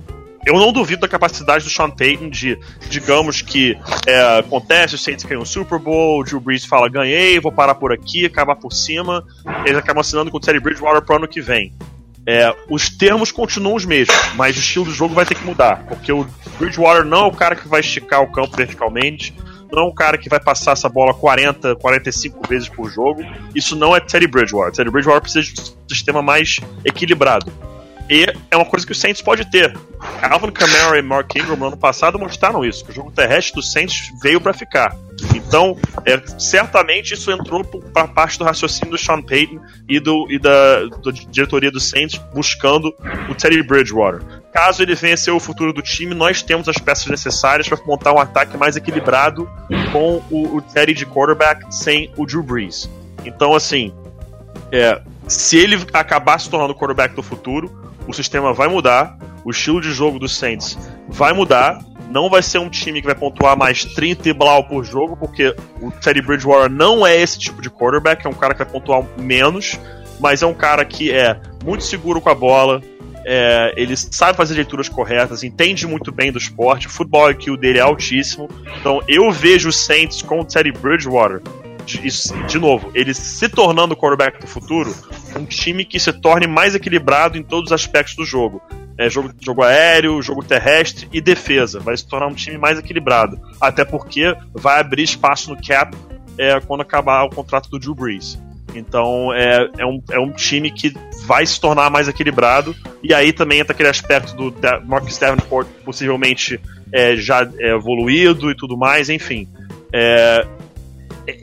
eu não duvido da capacidade do Sean Payton de, digamos que é, acontece, o Saints ganham um Super Bowl, o Drew Brees fala, ganhei, vou parar por aqui, acabar por cima, eles acabam assinando com o Teddy Bridgewater pro ano que vem. É, os termos continuam os mesmos, mas o estilo do jogo vai ter que mudar, porque o Bridgewater não é o cara que vai esticar o campo verticalmente, não é um cara que vai passar essa bola 40, 45 vezes por jogo. Isso não é Teddy Bridgewater. Teddy Bridgewater precisa de um sistema mais equilibrado. E é uma coisa que o Saints pode ter. Alvin Kamara e Mark Ingram no ano passado mostraram isso. O jogo terrestre do Saints veio para ficar. Então, é, certamente isso entrou para parte do raciocínio do Sean Payton e, do, e da, da diretoria do Saints buscando o Teddy Bridgewater. Caso ele venha ser o futuro do time, nós temos as peças necessárias para montar um ataque mais equilibrado com o, o Teddy de quarterback sem o Drew Brees. Então, assim, é, se ele acabar se tornando o quarterback do futuro, o sistema vai mudar, o estilo de jogo dos Saints vai mudar. Não vai ser um time que vai pontuar mais 30 e blau por jogo, porque o Teddy Bridgewater não é esse tipo de quarterback, é um cara que vai pontuar menos, mas é um cara que é muito seguro com a bola, é, ele sabe fazer leituras corretas, entende muito bem do esporte, o futebol IQ dele é altíssimo. Então eu vejo o Saints com o Teddy Bridgewater de, de novo, ele se tornando o quarterback do futuro, um time que se torne mais equilibrado em todos os aspectos do jogo. É, jogo, jogo aéreo, jogo terrestre e defesa. Vai se tornar um time mais equilibrado. Até porque vai abrir espaço no cap é, quando acabar o contrato do Drew Brees. Então é, é, um, é um time que vai se tornar mais equilibrado. E aí também entra aquele aspecto do Marcus Davenport possivelmente é, já é, evoluído e tudo mais, enfim. É,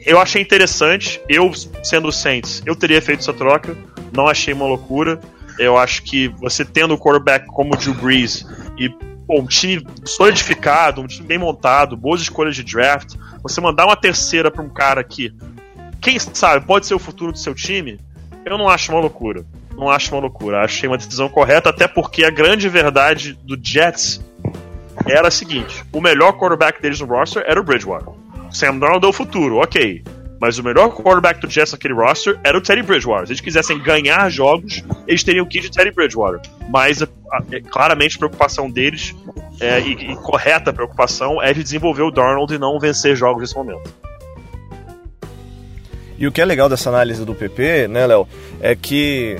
eu achei interessante. Eu, sendo o Saints, eu teria feito essa troca. Não achei uma loucura. Eu acho que você tendo o quarterback como o Drew Brees e um time solidificado, um time bem montado, boas escolhas de draft, você mandar uma terceira para um cara que, quem sabe, pode ser o futuro do seu time, eu não acho uma loucura. Não acho uma loucura. Achei uma decisão correta, até porque a grande verdade do Jets era a seguinte: o melhor quarterback deles no roster era o Bridgewater. Sam Darnold é o futuro, ok. Mas o melhor quarterback do Jets naquele roster era o Teddy Bridgewater. Se eles quisessem ganhar jogos, eles teriam que ir de Teddy Bridgewater. Mas a, a, é, claramente a preocupação deles, é, e, e correta preocupação, é de desenvolver o Darnold e não vencer jogos nesse momento. E o que é legal dessa análise do PP, né, Léo, é que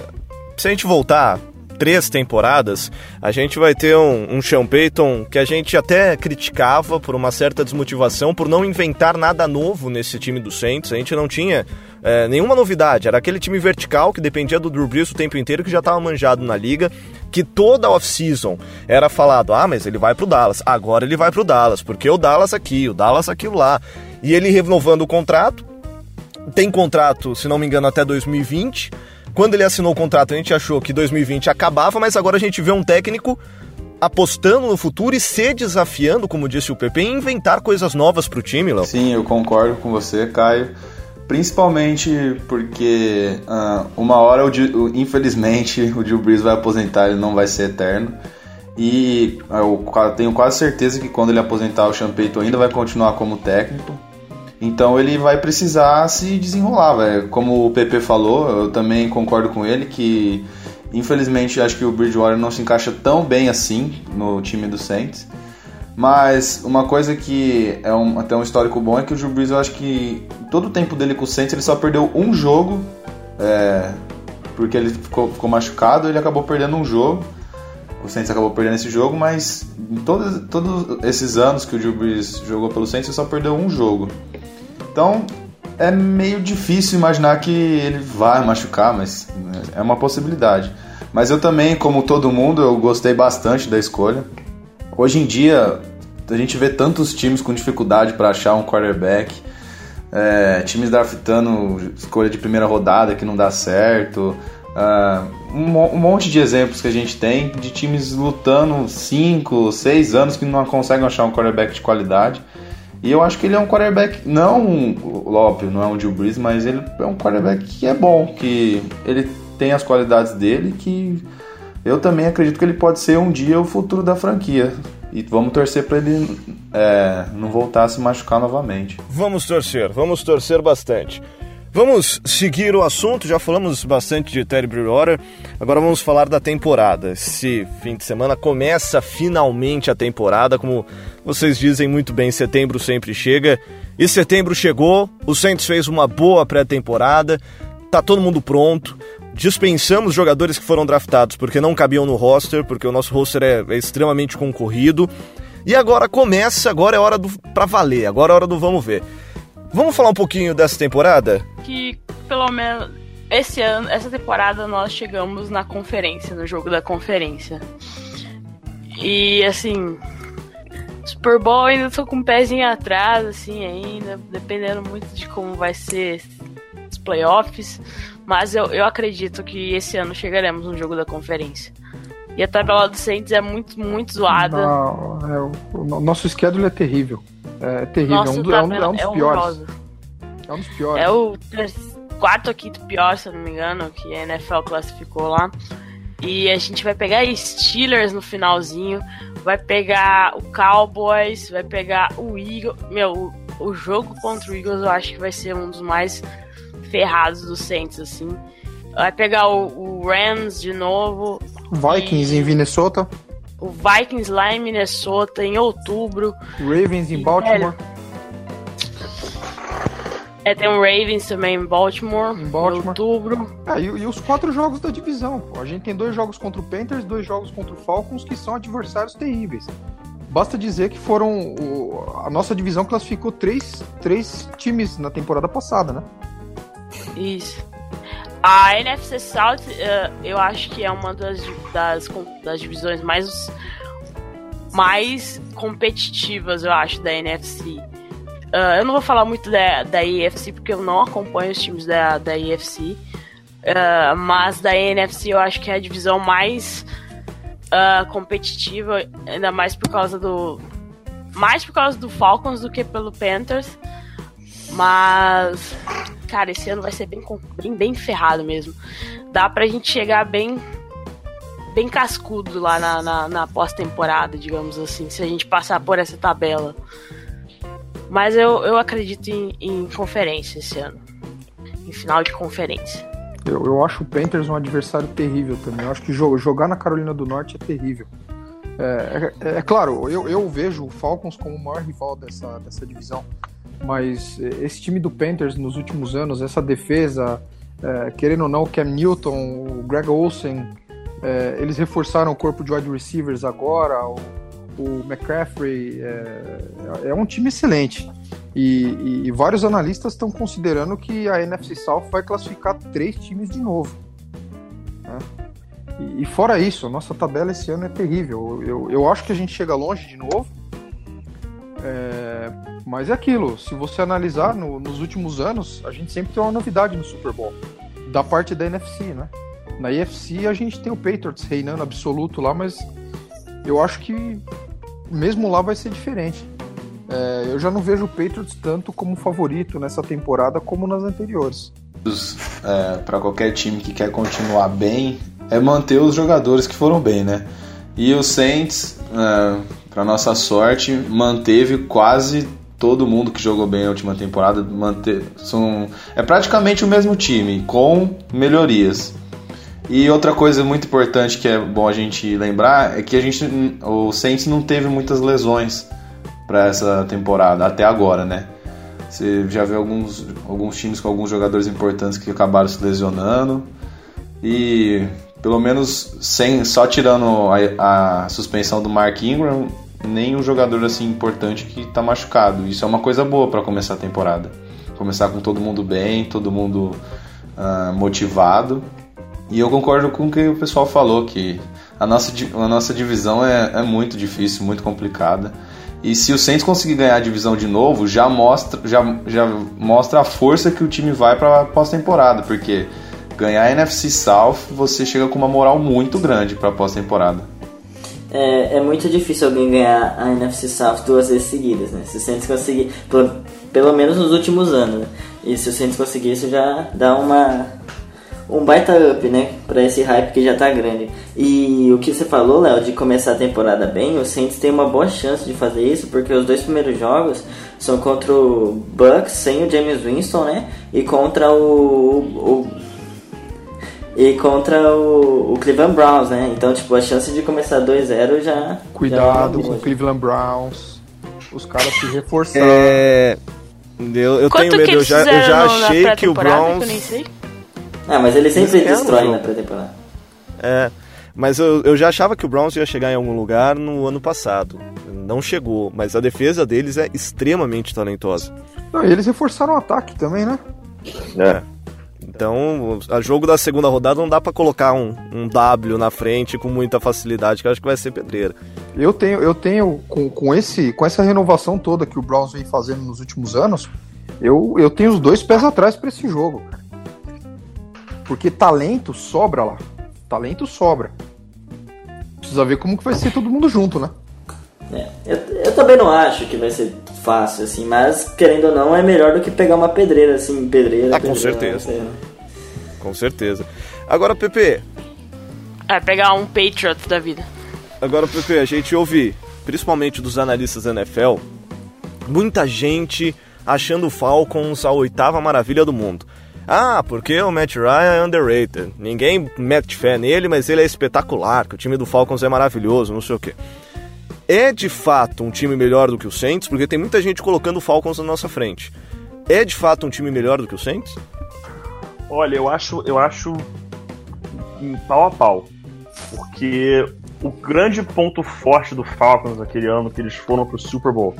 se a gente voltar três temporadas, a gente vai ter um, um Sean Payton que a gente até criticava por uma certa desmotivação, por não inventar nada novo nesse time do Saints. A gente não tinha é, nenhuma novidade. Era aquele time vertical que dependia do Drew Brees o tempo inteiro, que já estava manjado na liga, que toda off-season era falado, ah, mas ele vai pro Dallas, agora ele vai pro Dallas, porque o Dallas aqui, o Dallas aquilo lá. E ele renovando o contrato, tem contrato, se não me engano, até 2020 quando ele assinou o contrato, a gente achou que 2020 acabava, mas agora a gente vê um técnico apostando no futuro e se desafiando, como disse o PP, em inventar coisas novas para o time, Léo. Sim, eu concordo com você, Caio. Principalmente porque uh, uma hora, o, infelizmente, o Drew Brees vai aposentar, ele não vai ser eterno. E eu tenho quase certeza que quando ele aposentar, o Sean ainda vai continuar como técnico. Então ele vai precisar se desenrolar, véio. como o PP falou, eu também concordo com ele que infelizmente acho que o Bridgewater não se encaixa tão bem assim no time do Saints. Mas uma coisa que é um, até um histórico bom é que o Drew Brees, eu acho que todo o tempo dele com o Saints ele só perdeu um jogo, é, porque ele ficou, ficou machucado, ele acabou perdendo um jogo. O Saints acabou perdendo esse jogo, mas em todos, todos esses anos que o Drew Brees jogou pelo Saints, ele só perdeu um jogo. Então é meio difícil imaginar que ele vai machucar, mas é uma possibilidade. Mas eu também, como todo mundo, eu gostei bastante da escolha. Hoje em dia, a gente vê tantos times com dificuldade para achar um quarterback. é, times draftando escolha de primeira rodada que não dá certo. Uh, um, um, monte de exemplos que a gente tem de times lutando 5, 6 anos que não conseguem achar um quarterback de qualidade. E eu acho que ele é um quarterback, não, óbvio, não é um Drew Brees, mas ele é um quarterback que é bom, que ele tem as qualidades dele, que eu também acredito que ele pode ser um dia o futuro da franquia. E vamos torcer para ele é, não voltar a se machucar novamente. Vamos torcer, vamos torcer bastante. Vamos seguir o assunto, já falamos bastante de Terry Bridgewater, agora vamos falar da temporada. Esse fim de semana começa finalmente a temporada, como vocês dizem muito bem, setembro sempre chega. E setembro chegou, o Saints fez uma boa pré-temporada, tá todo mundo pronto. Dispensamos jogadores que foram draftados porque não cabiam no roster, porque o nosso roster é, é extremamente concorrido. E agora começa, agora é hora do para valer, agora é hora do vamos ver. Vamos falar um pouquinho dessa temporada? Que pelo menos esse ano, essa temporada nós chegamos na conferência, no jogo da conferência. E assim, Super Bowl ainda tô com um pezinho atrás, assim, ainda, dependendo muito de como vai ser os playoffs. Mas eu, eu acredito que esse ano chegaremos no jogo da conferência. E a tabela do Saints é muito, muito zoada. Não, é, o, o, nosso schedule é terrível. É terrível, Nossa, é, um, é, um, é um dos é piores. É um dos piores. É o quarto ou quinto pior, se eu não me engano, que a NFL classificou lá. E a gente vai pegar Steelers no finalzinho, vai pegar o Cowboys, vai pegar o Eagles. Meu, o, o jogo contra o Eagles eu acho que vai ser um dos mais ferrados do Saints, assim. Vai pegar o, o Rams de novo. Vikings e... em Minnesota o Vikings lá em Minnesota em outubro. Ravens em Baltimore. É, tem um Ravens também em Baltimore, em, Baltimore. em outubro. É, e, e, os quatro jogos da divisão. Pô. A gente tem dois jogos contra o Panthers, dois jogos contra o Falcons, que são adversários terríveis. Basta dizer que foram. O, a nossa divisão classificou três, três times na temporada passada, né? Isso. A NFC South, uh, eu acho que é uma das, das, das divisões mais, mais competitivas, eu acho, da NFC. Uh, eh, eu não vou falar muito da, da EFC porque eu não acompanho os times da, da EFC. Uh, eh, mas da NFC eu acho que é a divisão mais uh, competitiva, ainda mais por causa do. Mais por causa do Falcons do que pelo Panthers. Mas cara, esse ano vai ser bem, bem, bem ferrado mesmo. Dá pra gente chegar bem bem cascudo lá na, na, na pós-temporada, digamos assim, se a gente passar por essa tabela. Mas eu, eu acredito em, em conferência esse ano. Em final de conferência. Eu, eu acho o Panthers um adversário terrível também. Eu acho que jogar na Carolina do Norte é terrível. É, é, é claro, eu, eu vejo o Falcons como o maior rival dessa, dessa divisão mas esse time do Panthers nos últimos anos, essa defesa, é, querendo ou não, o Cam Newton, o Greg Olsen, é, eles reforçaram o corpo de wide receivers agora, o, o McCaffrey, é, é, um time excelente. E, e, e vários analistas estão considerando que a NFC South vai classificar três times de novo. Né? E, e, fora isso, nossa tabela esse ano é terrível. Eu, eu acho que a gente chega longe de novo. É, mas é aquilo, se você analisar no, nos últimos anos, a gente sempre tem uma novidade no Super Bowl. Da parte da NFC, né? Na IFC a gente tem o Patriots reinando absoluto lá, mas eu acho que mesmo lá vai ser diferente. É, eu já não vejo o Patriots tanto como favorito nessa temporada como nas anteriores. É, para qualquer time que quer continuar bem, é manter os jogadores que foram bem, né? E o Saints, é, para nossa sorte, manteve quase todo mundo que jogou bem a última temporada manter, são, é praticamente o mesmo time, com melhorias. E outra coisa muito importante que é bom a gente lembrar é que a gente, o Saints não teve muitas lesões para essa temporada até agora, né? Você já vê alguns, alguns times com alguns jogadores importantes que acabaram se lesionando e pelo menos sem só tirando a, a suspensão do Mark Ingram, nenhum jogador assim importante que está machucado. Isso é uma coisa boa para começar a temporada. Começar com todo mundo bem, todo mundo uh, motivado. E eu concordo com o que o pessoal falou, que a nossa, a nossa divisão é, é muito difícil, muito complicada. E se o Saints conseguir ganhar a divisão de novo, já mostra, já, já mostra a força que o time vai para pós-temporada, porque ganhar a NFC South, você chega com uma moral muito grande para pós-temporada. É, é, muito difícil alguém ganhar a NFC South duas vezes seguidas, né? Se o Saints conseguir, pelo, pelo menos nos últimos anos, né? E se o Saints conseguir isso já dá uma um baita up, né? Pra esse hype que já tá grande. E o que você falou, Léo, de começar a temporada bem, o Saints tem uma boa chance de fazer isso, porque os dois primeiros jogos são contra o Bucks sem o James Winston, né? E contra o, o e contra o, o, Cleveland Browns, né? Então, tipo, a chance de começar 2-0 já. Cuidado já com o Cleveland Browns. Os caras se reforçaram. É. Eu, eu tenho medo, eu já, eu já achei que o Browns. Ah, mas ele sempre destrói na pré-temporada. É. Mas eu, eu já achava que o Browns ia chegar em algum lugar no ano passado. Não chegou, mas a defesa deles é extremamente talentosa. Não, e eles reforçaram o ataque também, né? É. Então, a jogo da segunda rodada não dá para colocar um, um, W na frente com muita facilidade, que eu acho que vai ser pedreira. Eu tenho, eu tenho com, com, esse, com essa renovação toda que o Browns vem fazendo nos últimos anos, eu, eu tenho os dois pés atrás para esse jogo. Porque talento sobra lá. Talento sobra. Precisa ver como que vai ser todo mundo junto, né? É, eu, eu também não acho que vai ser fácil, assim, mas querendo ou não, é melhor do que pegar uma pedreira, assim, pedreira. Ah, com certeza. Com certeza. Agora, Pepe. É, pegar um Patriot da vida. Agora, Pepe, a gente ouve, principalmente dos analistas da NFL, muita gente achando o Falcons a oitava maravilha do mundo. Ah, porque o Matt Ryan é underrated. Ninguém mete fé nele, mas ele é espetacular, que o time do Falcons é maravilhoso, não sei o quê é de fato um time melhor do que o Saints? Porque tem muita gente colocando o Falcons na nossa frente. É de fato um time melhor do que o Saints? Olha, eu acho, eu acho pau a pau. Porque o grande ponto forte do Falcons naquele ano que eles foram pro Super Bowl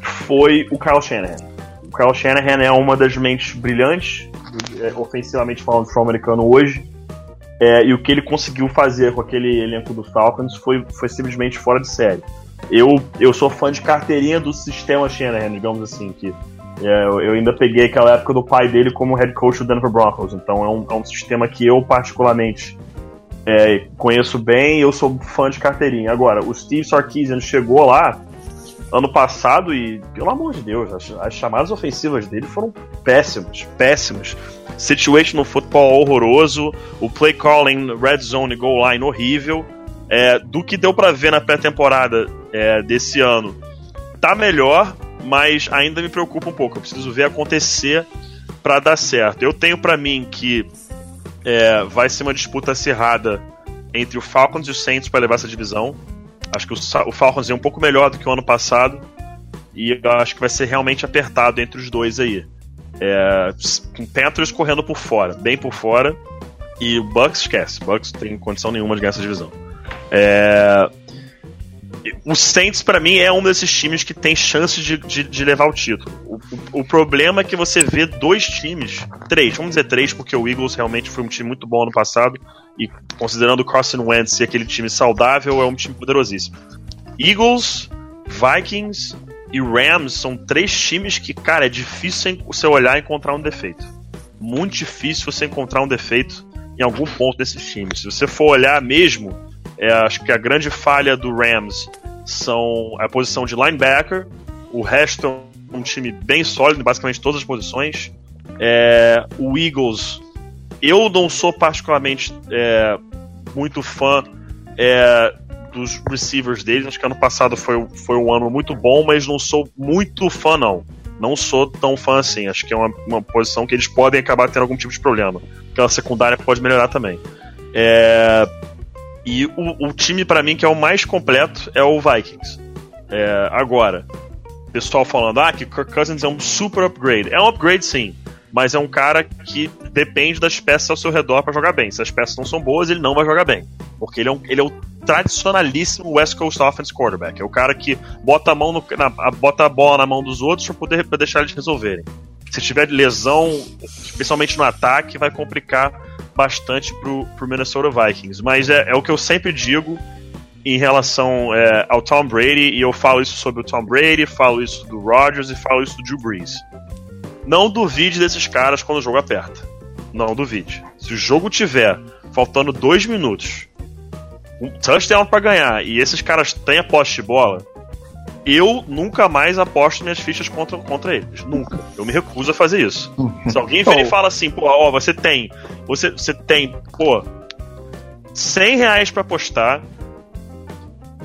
foi o Kyle Shanahan. O Kyle Shanahan é uma das mentes brilhantes, é, ofensivamente falando, do futebol americano hoje. É, e o que ele conseguiu fazer com aquele elenco do Falcons foi, foi simplesmente fora de série. Eu, eu sou fã de carteirinha do sistema Shanahan, digamos assim, que é, eu ainda peguei aquela época do pai dele como head coach do Denver Broncos, então é um, é um sistema que eu particularmente é, conheço bem eu sou fã de carteirinha. Agora, o Steve Sarkisian chegou lá ano passado e, pelo amor de Deus, as, as chamadas ofensivas dele foram péssimas, péssimas. Situational football horroroso, o play calling, red zone, goal line horrível. É, do que deu para ver na pré-temporada é, desse ano, tá melhor, mas ainda me preocupa um pouco. Eu preciso ver acontecer para dar certo. Eu tenho para mim que é, vai ser uma disputa acirrada entre o Falcons e o Saints para levar essa divisão. Acho que o, o Falcons é um pouco melhor do que o ano passado. E acho que vai ser realmente apertado entre os dois aí. É, com Panthers correndo por fora, bem por fora. E o Bucks esquece. Bucks não tem condição nenhuma de ganhar essa divisão. É, o Saints, para mim, é um desses times que tem chance de, de, de levar o título. O, o, o, problema é que você vê dois times, três, vamos dizer três, porque o Eagles realmente foi um time muito bom ano passado, e considerando o Carson Wentz e aquele time saudável, é um time poderosíssimo. Eagles, Vikings e Rams são três times que, cara, é difícil você olhar e encontrar um defeito. Muito difícil você encontrar um defeito em algum ponto desses times. Se você for olhar mesmo, é, acho que a grande falha do Rams são a posição de linebacker. O resto é um time bem sólido em basicamente todas as posições. É, o Eagles eu não sou particularmente é, muito fã é, dos receivers deles. Acho que ano passado foi, foi um ano muito bom, mas não sou muito fã, não. Não sou tão fã assim. Acho que é uma, uma posição que eles podem acabar tendo algum tipo de problema. Aquela secundária pode melhorar também. É, e o, o time, para mim, que é o mais completo é o Vikings. É, agora, pessoal falando ah, que Kirk Cousins é um super upgrade. É um upgrade, sim mas é um cara que depende das peças ao seu redor para jogar bem. Se as peças não são boas, ele não vai jogar bem. Porque ele é, um, ele é o tradicionalíssimo West Coast Offense quarterback. É o cara que bota a, mão no, na, bota a bola na mão dos outros para poder pra deixar eles resolverem. Se tiver lesão, especialmente no ataque, vai complicar bastante pro, pro Minnesota Vikings. Mas é, é o que eu sempre digo. em relação é, ao Tom Brady, e eu falo isso sobre o Tom Brady, falo isso do Rodgers e falo isso do Drew Brees. Não duvide desses caras quando o jogo aperta. Não duvide. Se o jogo tiver faltando dois minutos, um touchdown para ganhar, e esses caras têm a posse de bola, eu nunca mais aposto minhas fichas contra, contra eles. Nunca. Eu me recuso a fazer isso. Se alguém e fala assim, pô, ó, você tem. Você, você tem, pô, 100 reais pra apostar.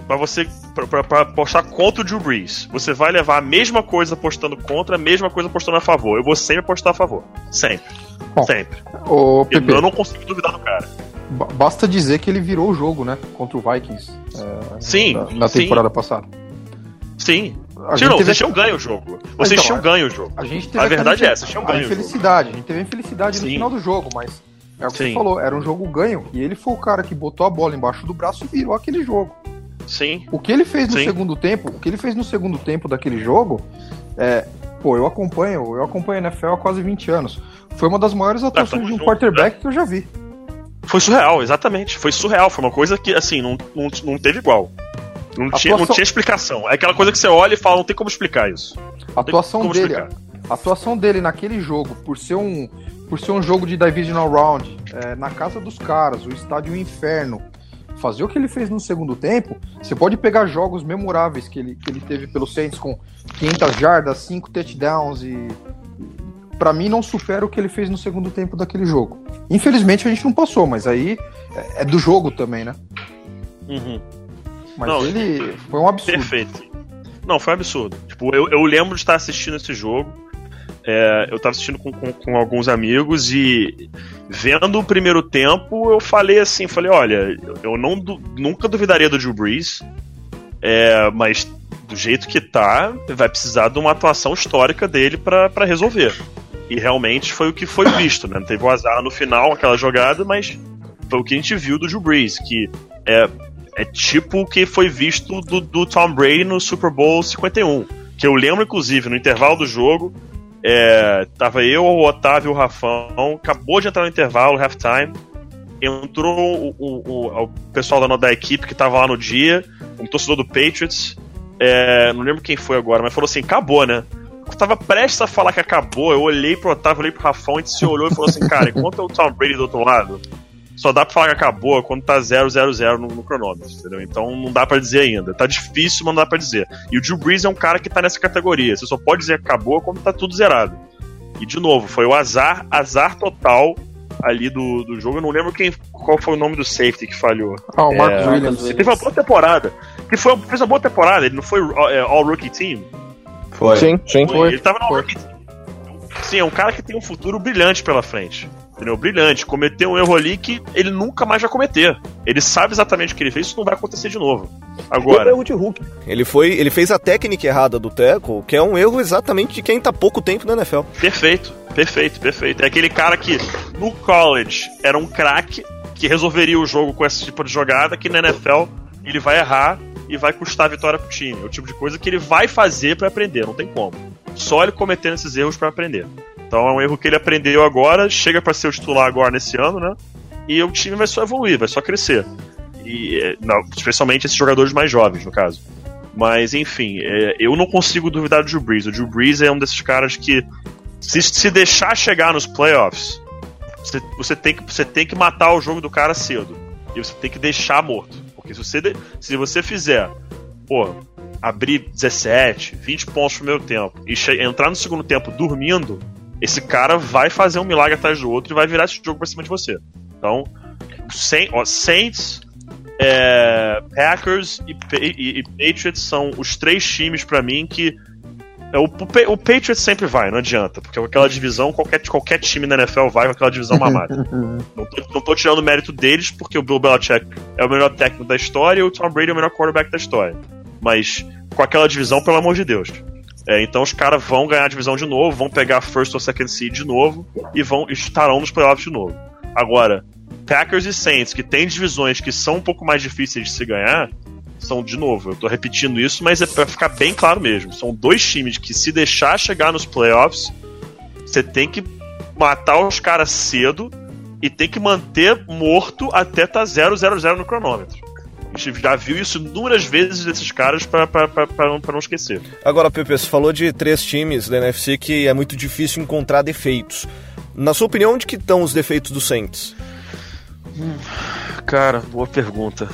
Pra você. Pra, pra, pra apostar contra o Drew Brees. Você vai levar a mesma coisa apostando contra, a mesma coisa apostando a favor. Eu vou sempre apostar a favor. Sempre. Bom, sempre. Ô, Eu, Pepe, eu não consigo duvidar do cara. ba- basta dizer que ele virou o jogo, né? Contra o Vikings. é, Sim, Na, na sim. temporada passada. Sim. A não, teve- vocês tinham ganho o jogo. Vocês Então, tinham ganho o jogo. A gente teve A verdade é essa, vocês tinham a ganho infelicidade. A gente teve infelicidade no Sim. final do jogo, mas é o que Sim. você falou, era um jogo ganho e ele foi o cara que botou a bola embaixo do braço e virou aquele jogo. Sim. O que ele fez no Sim. segundo tempo, o que ele fez no segundo tempo daquele jogo, é, pô, eu acompanho, eu acompanho a NFL há quase 20 anos. Foi uma das maiores atuações de um junto, quarterback que eu já vi. Foi surreal, exatamente. Foi surreal. Foi uma coisa que, assim, não, não, não teve igual. Não tinha, não Atuação- tinha explicação. É aquela coisa que você olha e fala, não tem como explicar isso. A atuação dele, explicar. a atuação dele naquele jogo, por ser um, por ser um jogo de divisional round, é, na casa dos caras, o estádio inferno, fazer o que ele fez no segundo tempo, você pode pegar jogos memoráveis que ele, que ele teve pelo Saints com 500 jardas, 5 touchdowns e Pra mim não supera o que ele fez no segundo tempo daquele jogo. Infelizmente a gente não passou, mas aí é é do jogo também, né? Uhum. Mas Não, ele foi um absurdo. Perfeito. Não, foi um absurdo. Tipo, eu, eu lembro de estar assistindo esse jogo. É, eu tava assistindo com, com, com alguns amigos e vendo o primeiro tempo, eu falei assim, falei, olha, eu não du- nunca duvidaria do Drew Brees, é, mas do jeito que tá, vai precisar de uma atuação histórica dele pra pra resolver. E realmente foi o que foi visto, né? Teve o azar no final, aquela jogada, mas foi o que a gente viu do Drew Brees, que é, é tipo o que foi visto do, do Tom Brady no Super Bowl 51. Que eu lembro, inclusive, no intervalo do jogo, é, tava eu, o Otávio e o Rafão, acabou de entrar no intervalo, halftime. Entrou o, o- o- pessoal da, da equipe que tava lá no dia, um torcedor do Patriots. é, não lembro quem foi agora, mas falou assim: acabou, né? Eu tava prestes a falar que acabou, eu olhei pro Otávio, olhei pro Rafão, a gente se olhou e falou assim: cara, enquanto é o Tom Brady do outro lado, só dá pra falar que acabou quando tá 000 no, no cronômetro, entendeu? Então não dá pra dizer ainda. Tá difícil, mas não dá pra dizer. E o Drew Brees é um cara que tá nessa categoria. Você só pode dizer que acabou quando tá tudo zerado. E de novo, foi o azar, azar total ali do, do jogo. Eu não lembro quem, qual foi o nome do safety que falhou. Ah, o Marcos É, Williams. Ele teve uma boa temporada. Que foi, fez uma boa temporada, ele não foi é, All Rookie Team. Foi. Sim, sim. Foi, ele tava no All Rookie Team. Sim, é um cara que tem um futuro brilhante pela frente. Entendeu? Brilhante. Cometeu um erro ali que ele nunca mais vai cometer. Ele sabe exatamente o que ele fez, isso não vai acontecer de novo. Agora. erro de Hulk. Ele foi, ele fez a técnica errada do Teco, que é um erro exatamente de quem tá pouco tempo na NFL. Perfeito, perfeito, perfeito. É aquele cara que no college era um craque que resolveria o jogo com esse tipo de jogada, que na NFL ele vai errar e vai custar a vitória pro time. É o tipo de coisa que ele vai fazer pra aprender, não tem como. Só ele cometendo esses erros pra aprender. Então é um erro que ele aprendeu agora, chega pra ser o titular agora nesse ano, né? E o time vai só evoluir, vai só crescer. E, é, não, especialmente esses jogadores mais jovens, no caso. Mas, enfim, é, eu não consigo duvidar do Drew Brees. O Drew Brees é um desses caras que, se, se deixar chegar nos playoffs, você, você, tem que, você tem que matar o jogo do cara cedo. E você tem que deixar morto. Porque se você, se você fizer, pô, abrir 17, 20 pontos no primeiro tempo e entrar no segundo tempo dormindo, esse cara vai fazer um milagre atrás do outro e vai virar esse jogo pra cima de você. Então, ó, Saints, é, Packers e, e- e Patriots são os três times pra mim que é, o, o o Patriots sempre vai, não adianta, porque aquela divisão, qualquer, qualquer time na NFL vai com aquela divisão mamada. [LAUGHS] não, tô, não tô tirando o mérito deles, porque o Bill Belichick é o melhor técnico da história e o Tom Brady é o melhor quarterback da história. Mas com aquela divisão, pelo amor de Deus. É, então os caras vão ganhar a divisão de novo, vão pegar first ou second seed de novo e vão estarão nos playoffs de novo. Agora, Packers e Saints, que tem divisões que são um pouco mais difíceis de se ganhar, são, de novo, eu tô repetindo isso, mas é pra ficar bem claro mesmo. São dois times que, se deixar chegar nos playoffs, você tem que matar os caras cedo e tem que manter morto até tá 0-0-0 no cronômetro. A gente já viu isso inúmeras vezes desses caras para não esquecer. Agora, Pepe, você falou de três times da NFC que é muito difícil encontrar defeitos. Na sua opinião, onde que estão os defeitos do Saints? Hum, cara, boa pergunta.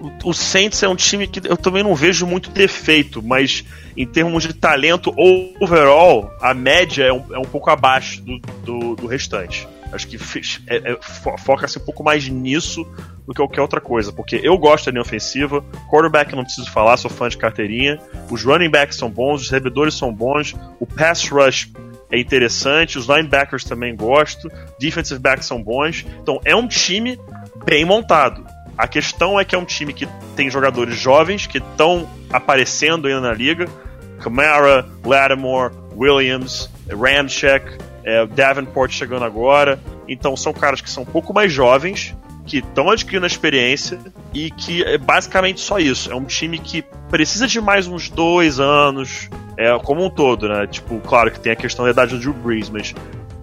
O, o Saints é um time que eu também não vejo muito defeito, mas em termos de talento overall, a média é um, é um pouco abaixo do, do, do restante. Acho que é, é, foca-se um pouco mais nisso do que qualquer outra coisa. Porque eu gosto da linha ofensiva, quarterback não preciso falar, sou fã de carteirinha. Os running backs são bons, os recebedores são bons, o pass rush é interessante, os linebackers também gosto, defensive backs são bons. Então é um time bem montado. A questão é que é um time que tem jogadores jovens que estão aparecendo ainda na liga. Camara, Lattimore, Williams, Ramchek, é, Davenport chegando agora. Então são caras que são um pouco mais jovens, que estão adquirindo experiência e que é basicamente só isso. É um time que precisa de mais uns dois anos, é, como um todo, né? Tipo, claro que tem a questão da idade do Drew Brees, mas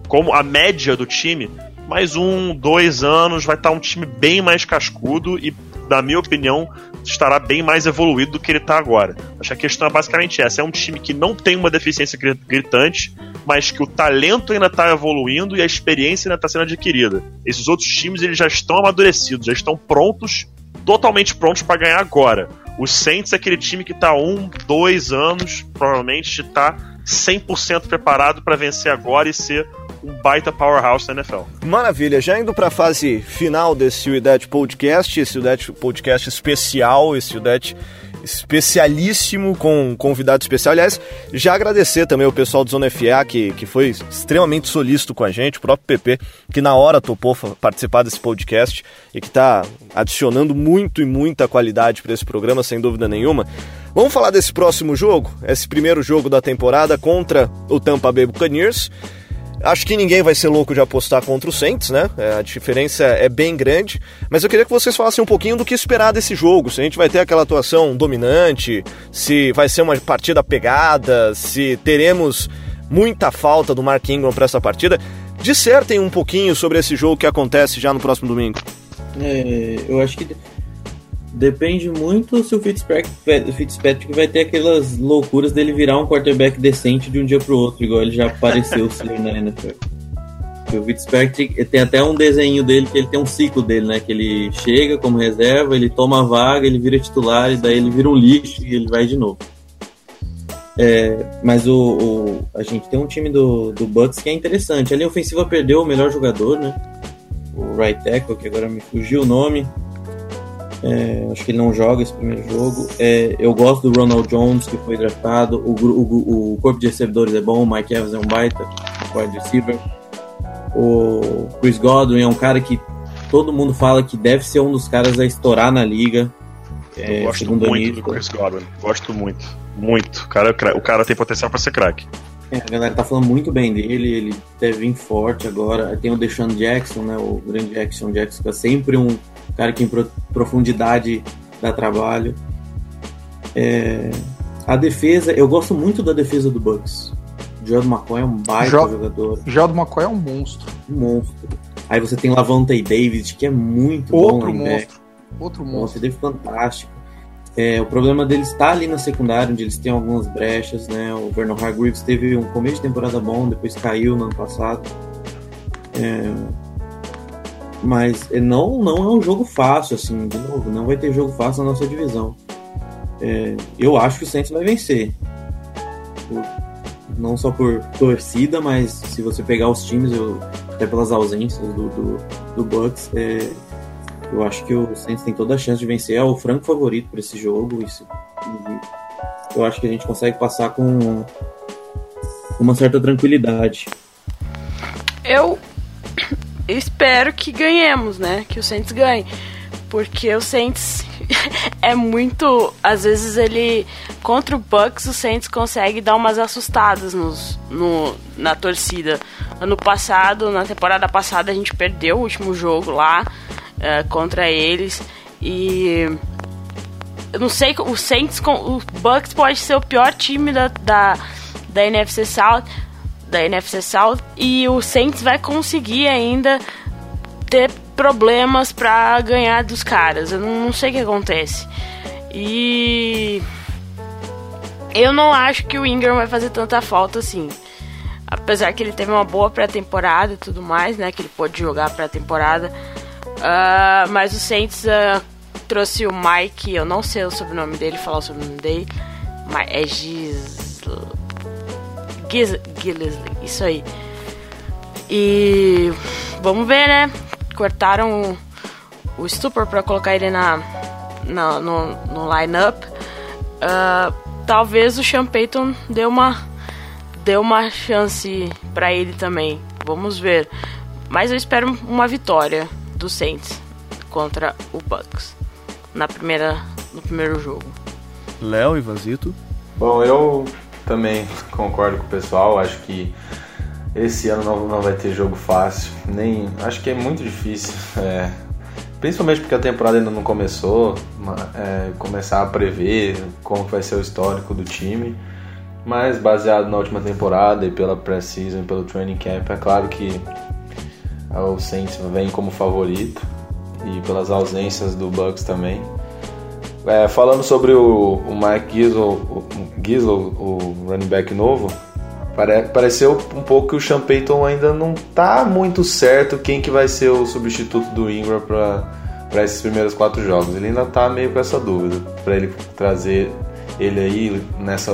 como a média do time, mais um, dois anos vai estar um time bem mais cascudo e, na minha opinião, estará bem mais evoluído do que ele está agora. Acho que a questão é basicamente essa: é um time que não tem uma deficiência gritante, mas que o talento ainda está evoluindo e a experiência ainda está sendo adquirida. Esses outros times eles já estão amadurecidos, já estão prontos, totalmente prontos para ganhar agora. O Saints é aquele time que está um, dois anos, provavelmente está 100% preparado para vencer agora e ser um baita powerhouse na NFL. Maravilha, já indo para a fase final desse UDET Podcast, esse UDET Podcast especial, esse UDET especialíssimo com um convidado especial. Aliás, já agradecer também o pessoal do Zona FA que, que foi extremamente solícito com a gente, o próprio PP, que na hora topou participar desse podcast e que está adicionando muito e muita qualidade para esse programa, sem dúvida nenhuma. Vamos falar desse próximo jogo, esse primeiro jogo da temporada contra o Tampa Bay Buccaneers. Acho que ninguém vai ser louco de apostar contra o Saints, né? É, a diferença é bem grande. Mas eu queria que vocês falassem um pouquinho do que esperar desse jogo. Se a gente vai ter aquela atuação dominante, se vai ser uma partida pegada, se teremos muita falta do Mark Ingram para essa partida. Dissertem um pouquinho sobre esse jogo que acontece já no próximo domingo. É, eu acho que Depende muito se o Fitzpatrick, Fitzpatrick vai ter aquelas loucuras dele virar um quarterback decente de um dia pro outro, igual ele já apareceu [LAUGHS] na NFL. O Fitzpatrick tem até um desenho dele que ele tem um ciclo dele, né? Que ele chega como reserva, ele toma a vaga, ele vira titular e daí ele vira um lixo e ele vai de novo. É, mas o, o, a gente tem um time do, do Bucks que é interessante. A linha ofensiva perdeu o melhor jogador, né? O right tackle, que agora me fugiu o nome. É, acho que ele não joga esse primeiro jogo. É, eu gosto do Ronald Jones, que foi draftado. O, o, o, corpo de recebedores é bom. O Mike Evans é um baita wide receiver. O Chris Godwin é um cara que todo mundo fala que deve ser um dos caras a estourar na liga. É, eu gosto muito do Chris Godwin. Gosto muito. Muito. O cara, é o cara tem potencial para ser craque. É, a galera tá falando muito bem dele, ele deve vir forte agora. Tem o Deshaun Jackson, né? O grande Jackson Jackson, que é sempre um cara que em profundidade dá trabalho. É, a defesa, eu gosto muito da defesa do Bucks. O Jordan McCoy é um baita jo jogador. Jordan McCoy é um monstro. Um monstro. Aí você tem Lavonte David, que é muito Outro bom. Monstro. Outro monstro. Outro fantástico. É, o problema deles está ali na secundária, onde eles têm algumas brechas, né? O Vernon Hargreaves teve um começo de temporada bom, depois caiu no ano passado. É, mas não, não é um jogo fácil, assim, de novo, não vai ter jogo fácil na nossa divisão. É, eu acho que o Saints vai vencer. Não só por torcida, mas se você pegar os times, eu, até pelas ausências do, do, do Bucks, é, eu acho que o Saints tem toda a chance de vencer. É o franco favorito para esse jogo. Isso, eu acho que a gente consegue passar com uma certa tranquilidade. Eu espero que ganhemos, né? Que o Saints ganhe. Porque o Saints [LAUGHS] é muito. Às vezes ele. Contra o Bucks, o Saints consegue dar umas assustadas nos, no, na torcida. Ano passado, na temporada passada, a gente perdeu o último jogo lá uh, contra eles. E. Eu não sei, o Saints. O Bucks pode ser o pior time da, da, da NFC South da NFC South e o Saints vai conseguir ainda ter problemas pra ganhar dos caras. Eu não, não sei o que acontece. E eu não acho que o Ingram vai fazer tanta falta assim. Apesar que ele teve uma boa pré-temporada e tudo mais, né? Que ele pôde jogar pré-temporada. Uh, mas o Saints uh, trouxe o Mike, eu não sei o sobrenome dele, falar o sobrenome dele. Mas é Giz... Giz... Gillesley, isso aí. E vamos ver, né? Cortaram o, o Stupor para colocar ele na, na no, no line-up. Uh, talvez o Sean Payton dê uma, dê uma chance para ele também. Vamos ver. Mas eu espero uma vitória do Saints contra o Bucks na primeira, no primeiro jogo. Léo e Vazito? Bom, eu também concordo com o pessoal. Acho que esse ano não, não vai ter jogo fácil. Nem acho que é muito difícil. [LAUGHS] É, principalmente porque a temporada ainda não começou. É, começar a prever como vai ser o histórico do time. Mas baseado na última temporada e pela pré-season, pelo training camp, é claro que o Saints vem como favorito e pelas ausências do Bucks também. É, falando sobre o, o Mike Gislow, o, Gislow, o running back novo, pare, pareceu um pouco que o Sean Payton ainda não tá muito certo quem que vai ser o substituto do Ingram para esses primeiros quatro jogos. Ele ainda tá meio com essa dúvida para ele trazer ele aí nessa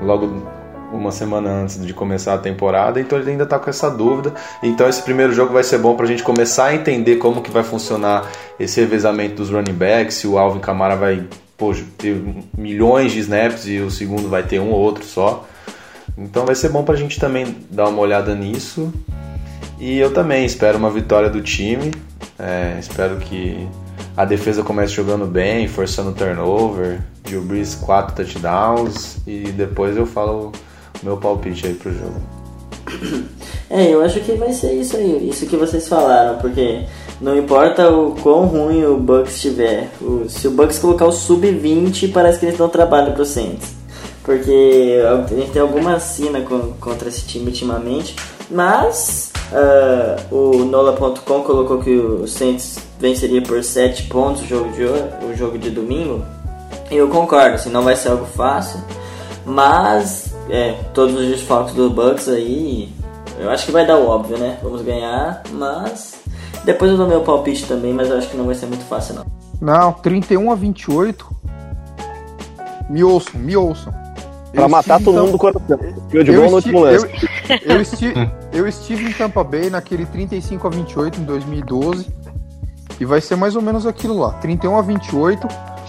logo uma semana antes de começar a temporada, então ele ainda está com essa dúvida. Então esse primeiro jogo vai ser bom para a gente começar a entender como que vai funcionar esse revezamento dos running backs, se o Alvin Kamara vai pô, ter milhões de snaps e o segundo vai ter um ou outro só. Então vai ser bom para a gente também dar uma olhada nisso. E eu também espero uma vitória do time. É, espero que a defesa comece jogando bem, forçando turnover. Drew Brees 4 touchdowns. E depois eu falo meu palpite aí pro jogo. [COUGHS] É, eu acho que vai ser isso aí, isso que vocês falaram, porque não importa o quão ruim o Bucks estiver, se o Bucks colocar o sub-20, parece que eles dão trabalho pro Saints. Porque a gente tem alguma sina contra esse time ultimamente, mas uh, o Nola.com colocou que o Saints venceria por 7 pontos o jogo de, o jogo de domingo. Eu concordo, assim, não vai ser algo fácil, mas é, todos os desfalques do Bucks aí, eu acho que vai dar o óbvio, né? Vamos ganhar, mas depois eu dou meu palpite também, mas eu acho que não vai ser muito fácil não. Não, 31 a 28. Me ouçam, me ouçam. Pra eu matar todo mundo quando eu de último lance. Eu, eu, estive, eu estive em Tampa Bay naquele 35 a 28 em 2012 e vai ser mais ou menos aquilo lá, 31 a 28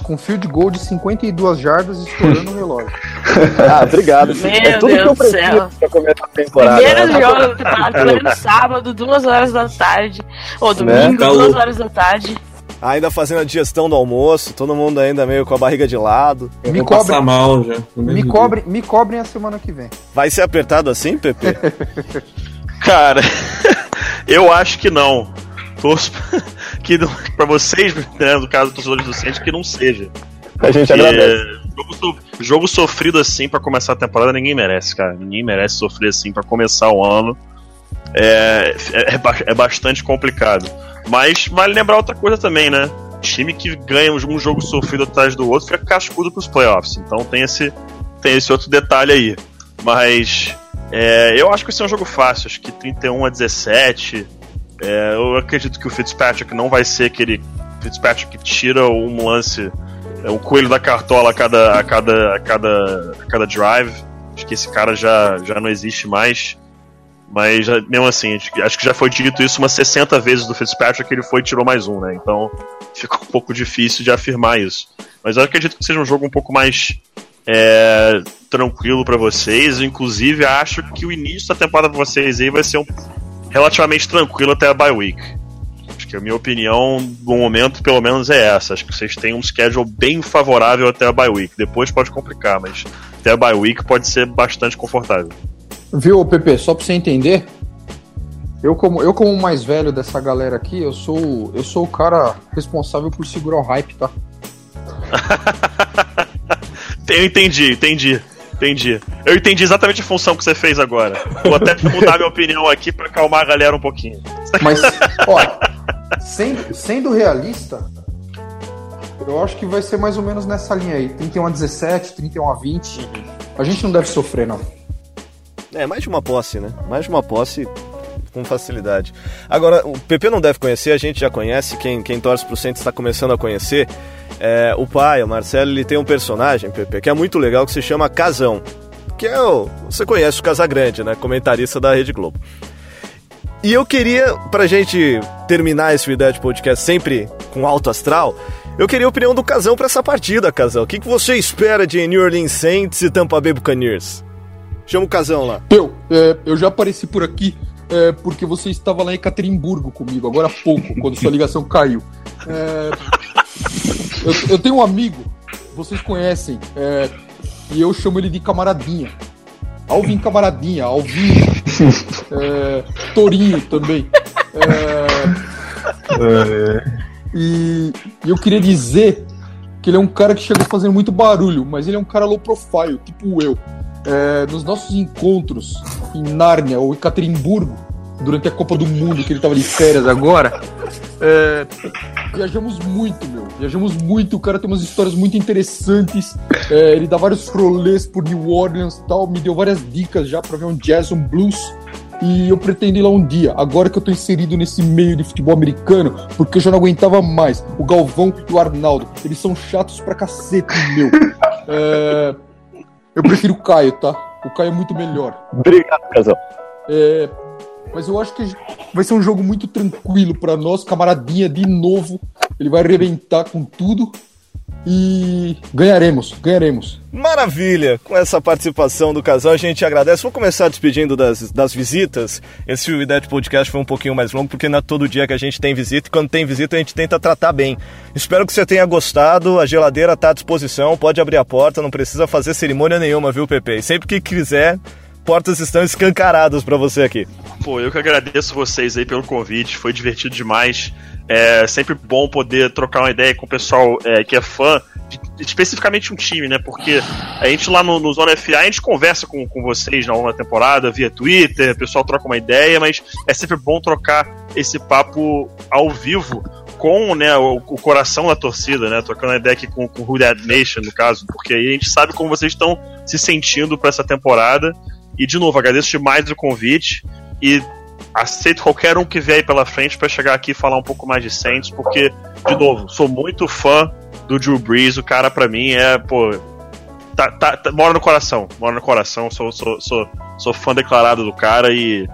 com field goal de 52 jardas estourando o relógio. [LAUGHS] ah, obrigado. Meu é tudo Deus que eu preciso pra começar a temporada. Primeiro né? jogo do sábado, duas horas da tarde. Ou domingo, né? duas horas da tarde. Ainda fazendo a digestão do almoço, todo mundo ainda meio com a barriga de lado. me cobrem mal já. Me cobrem, me cobrem a semana que vem. Vai ser apertado assim, Pepe? [LAUGHS] Cara, [LAUGHS] eu acho que não torço [LAUGHS] que para vocês, né, no caso torcedores do Santos, que não seja. A gente Porque agradece. Jogo, jogo sofrido assim para começar a temporada ninguém merece, cara. Ninguém merece sofrer assim para começar o ano. É, é, é, é, bastante complicado. Mas vale lembrar outra coisa também, né? Time que ganha um jogo sofrido atrás do outro fica cascudo pros playoffs. Então tem esse, tem esse outro detalhe aí. Mas é, eu acho que vai ser um jogo fácil. Acho que 31 a 17. É, eu acredito que o Fitzpatrick não vai ser aquele Fitzpatrick que tira um lance, é, um coelho da cartola a cada, a cada, a cada, a cada drive. Acho que esse cara já, já não existe mais. Mas mesmo assim, acho que já foi dito isso umas 60 vezes do Fitzpatrick que ele foi e tirou mais um, né? Então fica um pouco difícil de afirmar isso. Mas eu acredito que seja um jogo um pouco mais é, tranquilo para vocês. Inclusive, acho que o início da temporada para vocês aí vai ser um relativamente tranquilo até a bye week. Acho que a minha opinião no momento, pelo menos, é essa. Acho que vocês têm um schedule bem favorável até a bye week. Depois pode complicar, mas até a bye week pode ser bastante confortável. Viu, Pepe, só pra você entender, eu como, eu como mais velho dessa galera aqui, eu sou, eu sou o cara responsável por segurar o hype, tá? [LAUGHS] eu entendi, entendi. Entendi. Eu entendi exatamente a função que você fez agora. Vou até mudar minha opinião aqui pra acalmar a galera um pouquinho. Mas, ó, [LAUGHS] sendo, sendo realista, eu acho que vai ser mais ou menos nessa linha aí. 31 a 17, 31 a 20. A gente não deve sofrer, não. É, mais de uma posse, né? Mais de uma posse com facilidade. Agora, o PP não deve conhecer, a gente já conhece, quem, quem torce pro Santos está começando a conhecer. É, o pai, o Marcelo, ele tem um personagem, PP, que é muito legal, que se chama Casão. Que é o. Você conhece o Casagrande, né? Comentarista da Rede Globo. E eu queria, pra gente terminar esse Ideia de Podcast sempre com alto astral, eu queria a opinião do Casão para essa partida, Casão. O que, que você espera de New Orleans Saints e Tampa Bay Buccaneers? Chama o Casão lá. Eu, é, eu já apareci por aqui é, porque você estava lá em Caterimburgo comigo, agora há pouco, quando sua ligação caiu. É, eu, eu, tenho um amigo, vocês conhecem, é, e eu chamo ele de Camaradinha. Alvin Camaradinha, Alvin é, Torinho também. É, e, e eu queria dizer que ele é um cara que chegou fazendo muito barulho, mas ele é um cara low profile, tipo eu é, nos nossos encontros em Nárnia ou em Caterimburgo, durante a Copa do Mundo, que ele estava de férias agora, é, viajamos muito, meu. Viajamos muito, o cara tem umas histórias muito interessantes. É, ele dá vários rolês por New Orleans tal, me deu várias dicas já para ver um jazz, um blues. E eu pretendo ir lá um dia, agora que eu tô inserido nesse meio de futebol americano, porque eu já não aguentava mais. O Galvão e o Arnaldo, eles são chatos pra cacete, meu. É, eu prefiro o Caio, tá? O Caio é muito melhor. Obrigado, Casal. É, mas eu acho que vai ser um jogo muito tranquilo para nós. Camaradinha de novo. Ele vai arrebentar com tudo. E ganharemos, ganharemos. Maravilha! Com essa participação do casal, a gente agradece. Vou começar despedindo das, das visitas. Esse Ideia de Podcast foi um pouquinho mais longo, porque não é todo dia que a gente tem visita. E quando tem visita, a gente tenta tratar bem. Espero que você tenha gostado. A geladeira está à disposição, pode abrir a porta, não precisa fazer cerimônia nenhuma, viu, Pepe? E sempre que quiser, portas estão escancaradas para você aqui. Pô, eu que agradeço vocês aí pelo convite, foi divertido demais. É sempre bom poder trocar uma ideia com o pessoal é, que é fã, de, especificamente um time, né? Porque a gente lá no, no Zona FA, a gente conversa com, com vocês na longa temporada, via Twitter, o pessoal troca uma ideia, mas é sempre bom trocar esse papo ao vivo com né, o, o, coração da torcida, né? Trocando a ideia aqui com, com o Who Nation, no caso, porque aí a gente sabe como vocês estão se sentindo para essa temporada. E de novo, agradeço demais o convite e aceito qualquer um que vier aí pela frente para chegar aqui e falar um pouco mais de Saints, porque, de novo, sou muito fã do Drew Brees, o cara para mim é, pô, tá, tá, tá, mora no coração, mora no coração, sou, sou, sou, sou fã declarado do cara e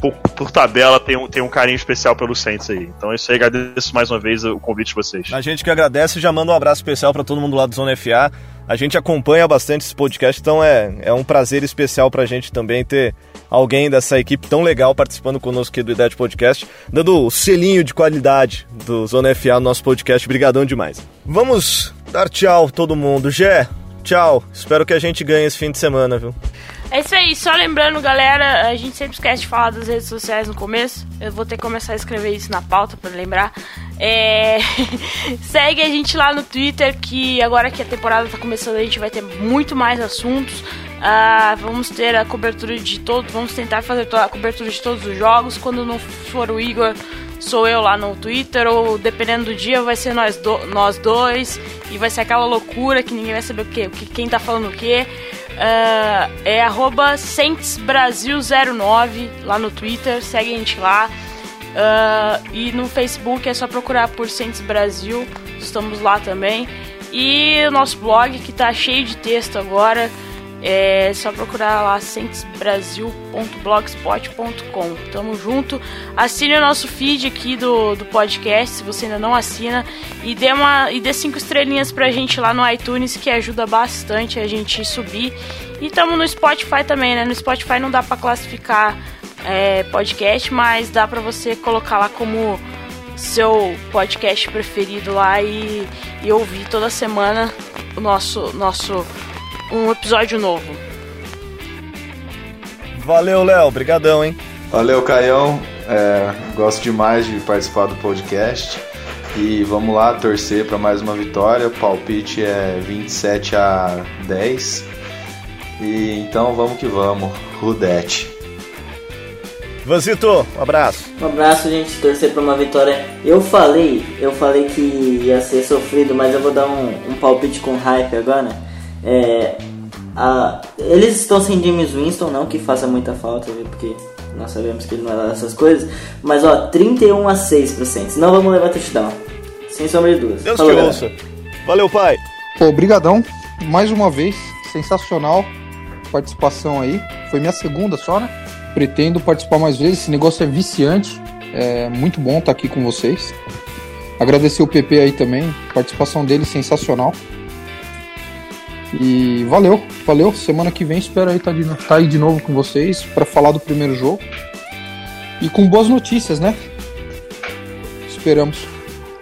por, por, tabela tem um, tem um carinho especial pelo Saints aí. Então é isso aí, agradeço mais uma vez o convite de vocês. A gente que agradece já manda um abraço especial para todo mundo lá do Zona FA. A gente acompanha bastante esse podcast, então é, é um prazer especial pra gente também ter alguém dessa equipe tão legal participando conosco aqui do Ideia Podcast, dando o selinho de qualidade do Zona FA no nosso podcast. Obrigadão demais. Vamos dar tchau todo mundo. Gé, tchau. Espero que a gente ganhe esse fim de semana, viu? É isso aí, só lembrando, galera, a gente sempre esquece de falar das redes sociais no começo. Eu vou ter que começar a escrever isso na pauta para lembrar. É... [LAUGHS] Segue a gente lá no Twitter, que agora que a temporada tá começando, a gente vai ter muito mais assuntos. Uh, vamos ter a cobertura de todos, vamos tentar fazer a cobertura de todos os jogos. Quando não for o Igor, sou eu lá no Twitter, ou dependendo do dia, vai ser nós, do, nós dois. E vai ser aquela loucura que ninguém vai saber o que, quem tá falando o que. Uh, é arroba 09 lá no Twitter, segue a gente lá. Uh, e no Facebook é só procurar por Saints Brasil, estamos lá também. E o nosso blog que tá cheio de texto agora. É só procurar lá centesbrasil.blogspot.com. Tamo junto. Assine o nosso feed aqui do, do podcast, se você ainda não assina. E dê, uma, e dê cinco estrelinhas pra gente lá no iTunes, que ajuda bastante a gente subir. E tamo no Spotify também, né? No Spotify não dá pra classificar é, podcast, mas dá pra você colocar lá como seu podcast preferido lá e, e ouvir toda semana o nosso, nosso um episódio novo. Valeu, Léo. Obrigadão, hein? Valeu, Caião. É, gosto demais de participar do podcast. E vamos lá torcer para mais uma vitória. O palpite é 27 a 10. E então vamos que vamos. Rudete. Vanzito, um abraço. Um abraço, gente. Torcer pra uma vitória. Eu falei, eu falei que ia ser sofrido, mas eu vou dar um, um palpite com hype agora. É, a, eles estão sem James Winston, não que faça muita falta, viu? Porque nós sabemos que ele não é lá dessas coisas. Mas ó, 31 a 6 pro Saints. Não vamos levar touchdown. Sem sombra de dúvidas. Deus Falou, te ouça. Valeu, pai. Pô, brigadão. Mais uma vez, sensacional participação aí. Foi minha segunda só, né? Pretendo participar mais vezes. Esse negócio é viciante. É muito bom estar aqui com vocês. Agradecer o PP aí também. Participação dele sensacional. E valeu, valeu. Semana que vem espero aí estar de, tá aí de novo com vocês para falar do primeiro jogo. E com boas notícias, né? Esperamos.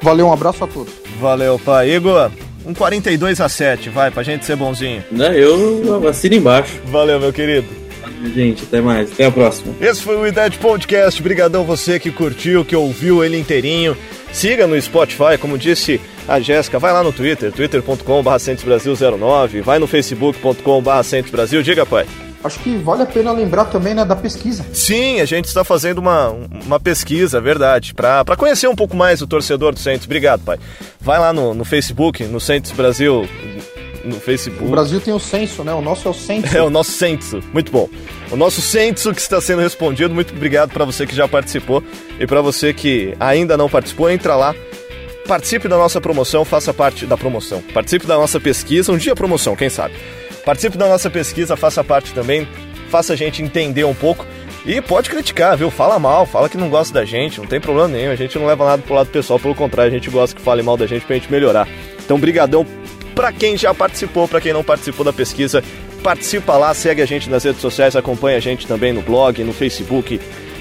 Valeu, um abraço a todos. Valeu, pai. Igor, um 42 a 7, vai, pra gente ser bonzinho. Né, Eu assino embaixo. Valeu, meu querido. Gente, até mais. Até a próxima. Esse foi o Idade Podcast. Brigadão você que curtiu, que ouviu ele inteirinho. Siga no Spotify, como disse a Jéssica, vai lá no Twitter, twitter.com.br Brasil09, vai no facebook.com.br Brasil. Diga, pai. Acho que vale a pena lembrar também né, da pesquisa. Sim, a gente está fazendo uma, uma pesquisa, verdade, para conhecer um pouco mais o torcedor do Santos. Obrigado, pai. Vai lá no, no Facebook, no Santos Brasil, no Facebook. O Brasil tem o censo, né? O nosso é o censo. É o nosso censo, muito bom. O nosso censo que está sendo respondido. Muito obrigado para você que já participou e para você que ainda não participou, entra lá. Participe da nossa promoção, faça parte da promoção. Participe da nossa pesquisa, um dia promoção, quem sabe. Participe da nossa pesquisa, faça parte também, faça a gente entender um pouco e pode criticar, viu? Fala mal, fala que não gosta da gente, não tem problema nenhum. A gente não leva nada pro lado pessoal, pelo contrário, a gente gosta que fale mal da gente pra gente melhorar. Então, brigadão para quem já participou, para quem não participou da pesquisa, participa lá, segue a gente nas redes sociais, acompanha a gente também no blog, no Facebook.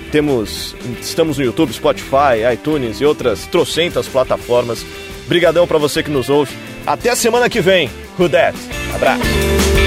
Temos, estamos no YouTube, Spotify, iTunes e outras trocentas plataformas. Brigadão para você que nos ouve. Até a semana que vem. Who that? Abraço.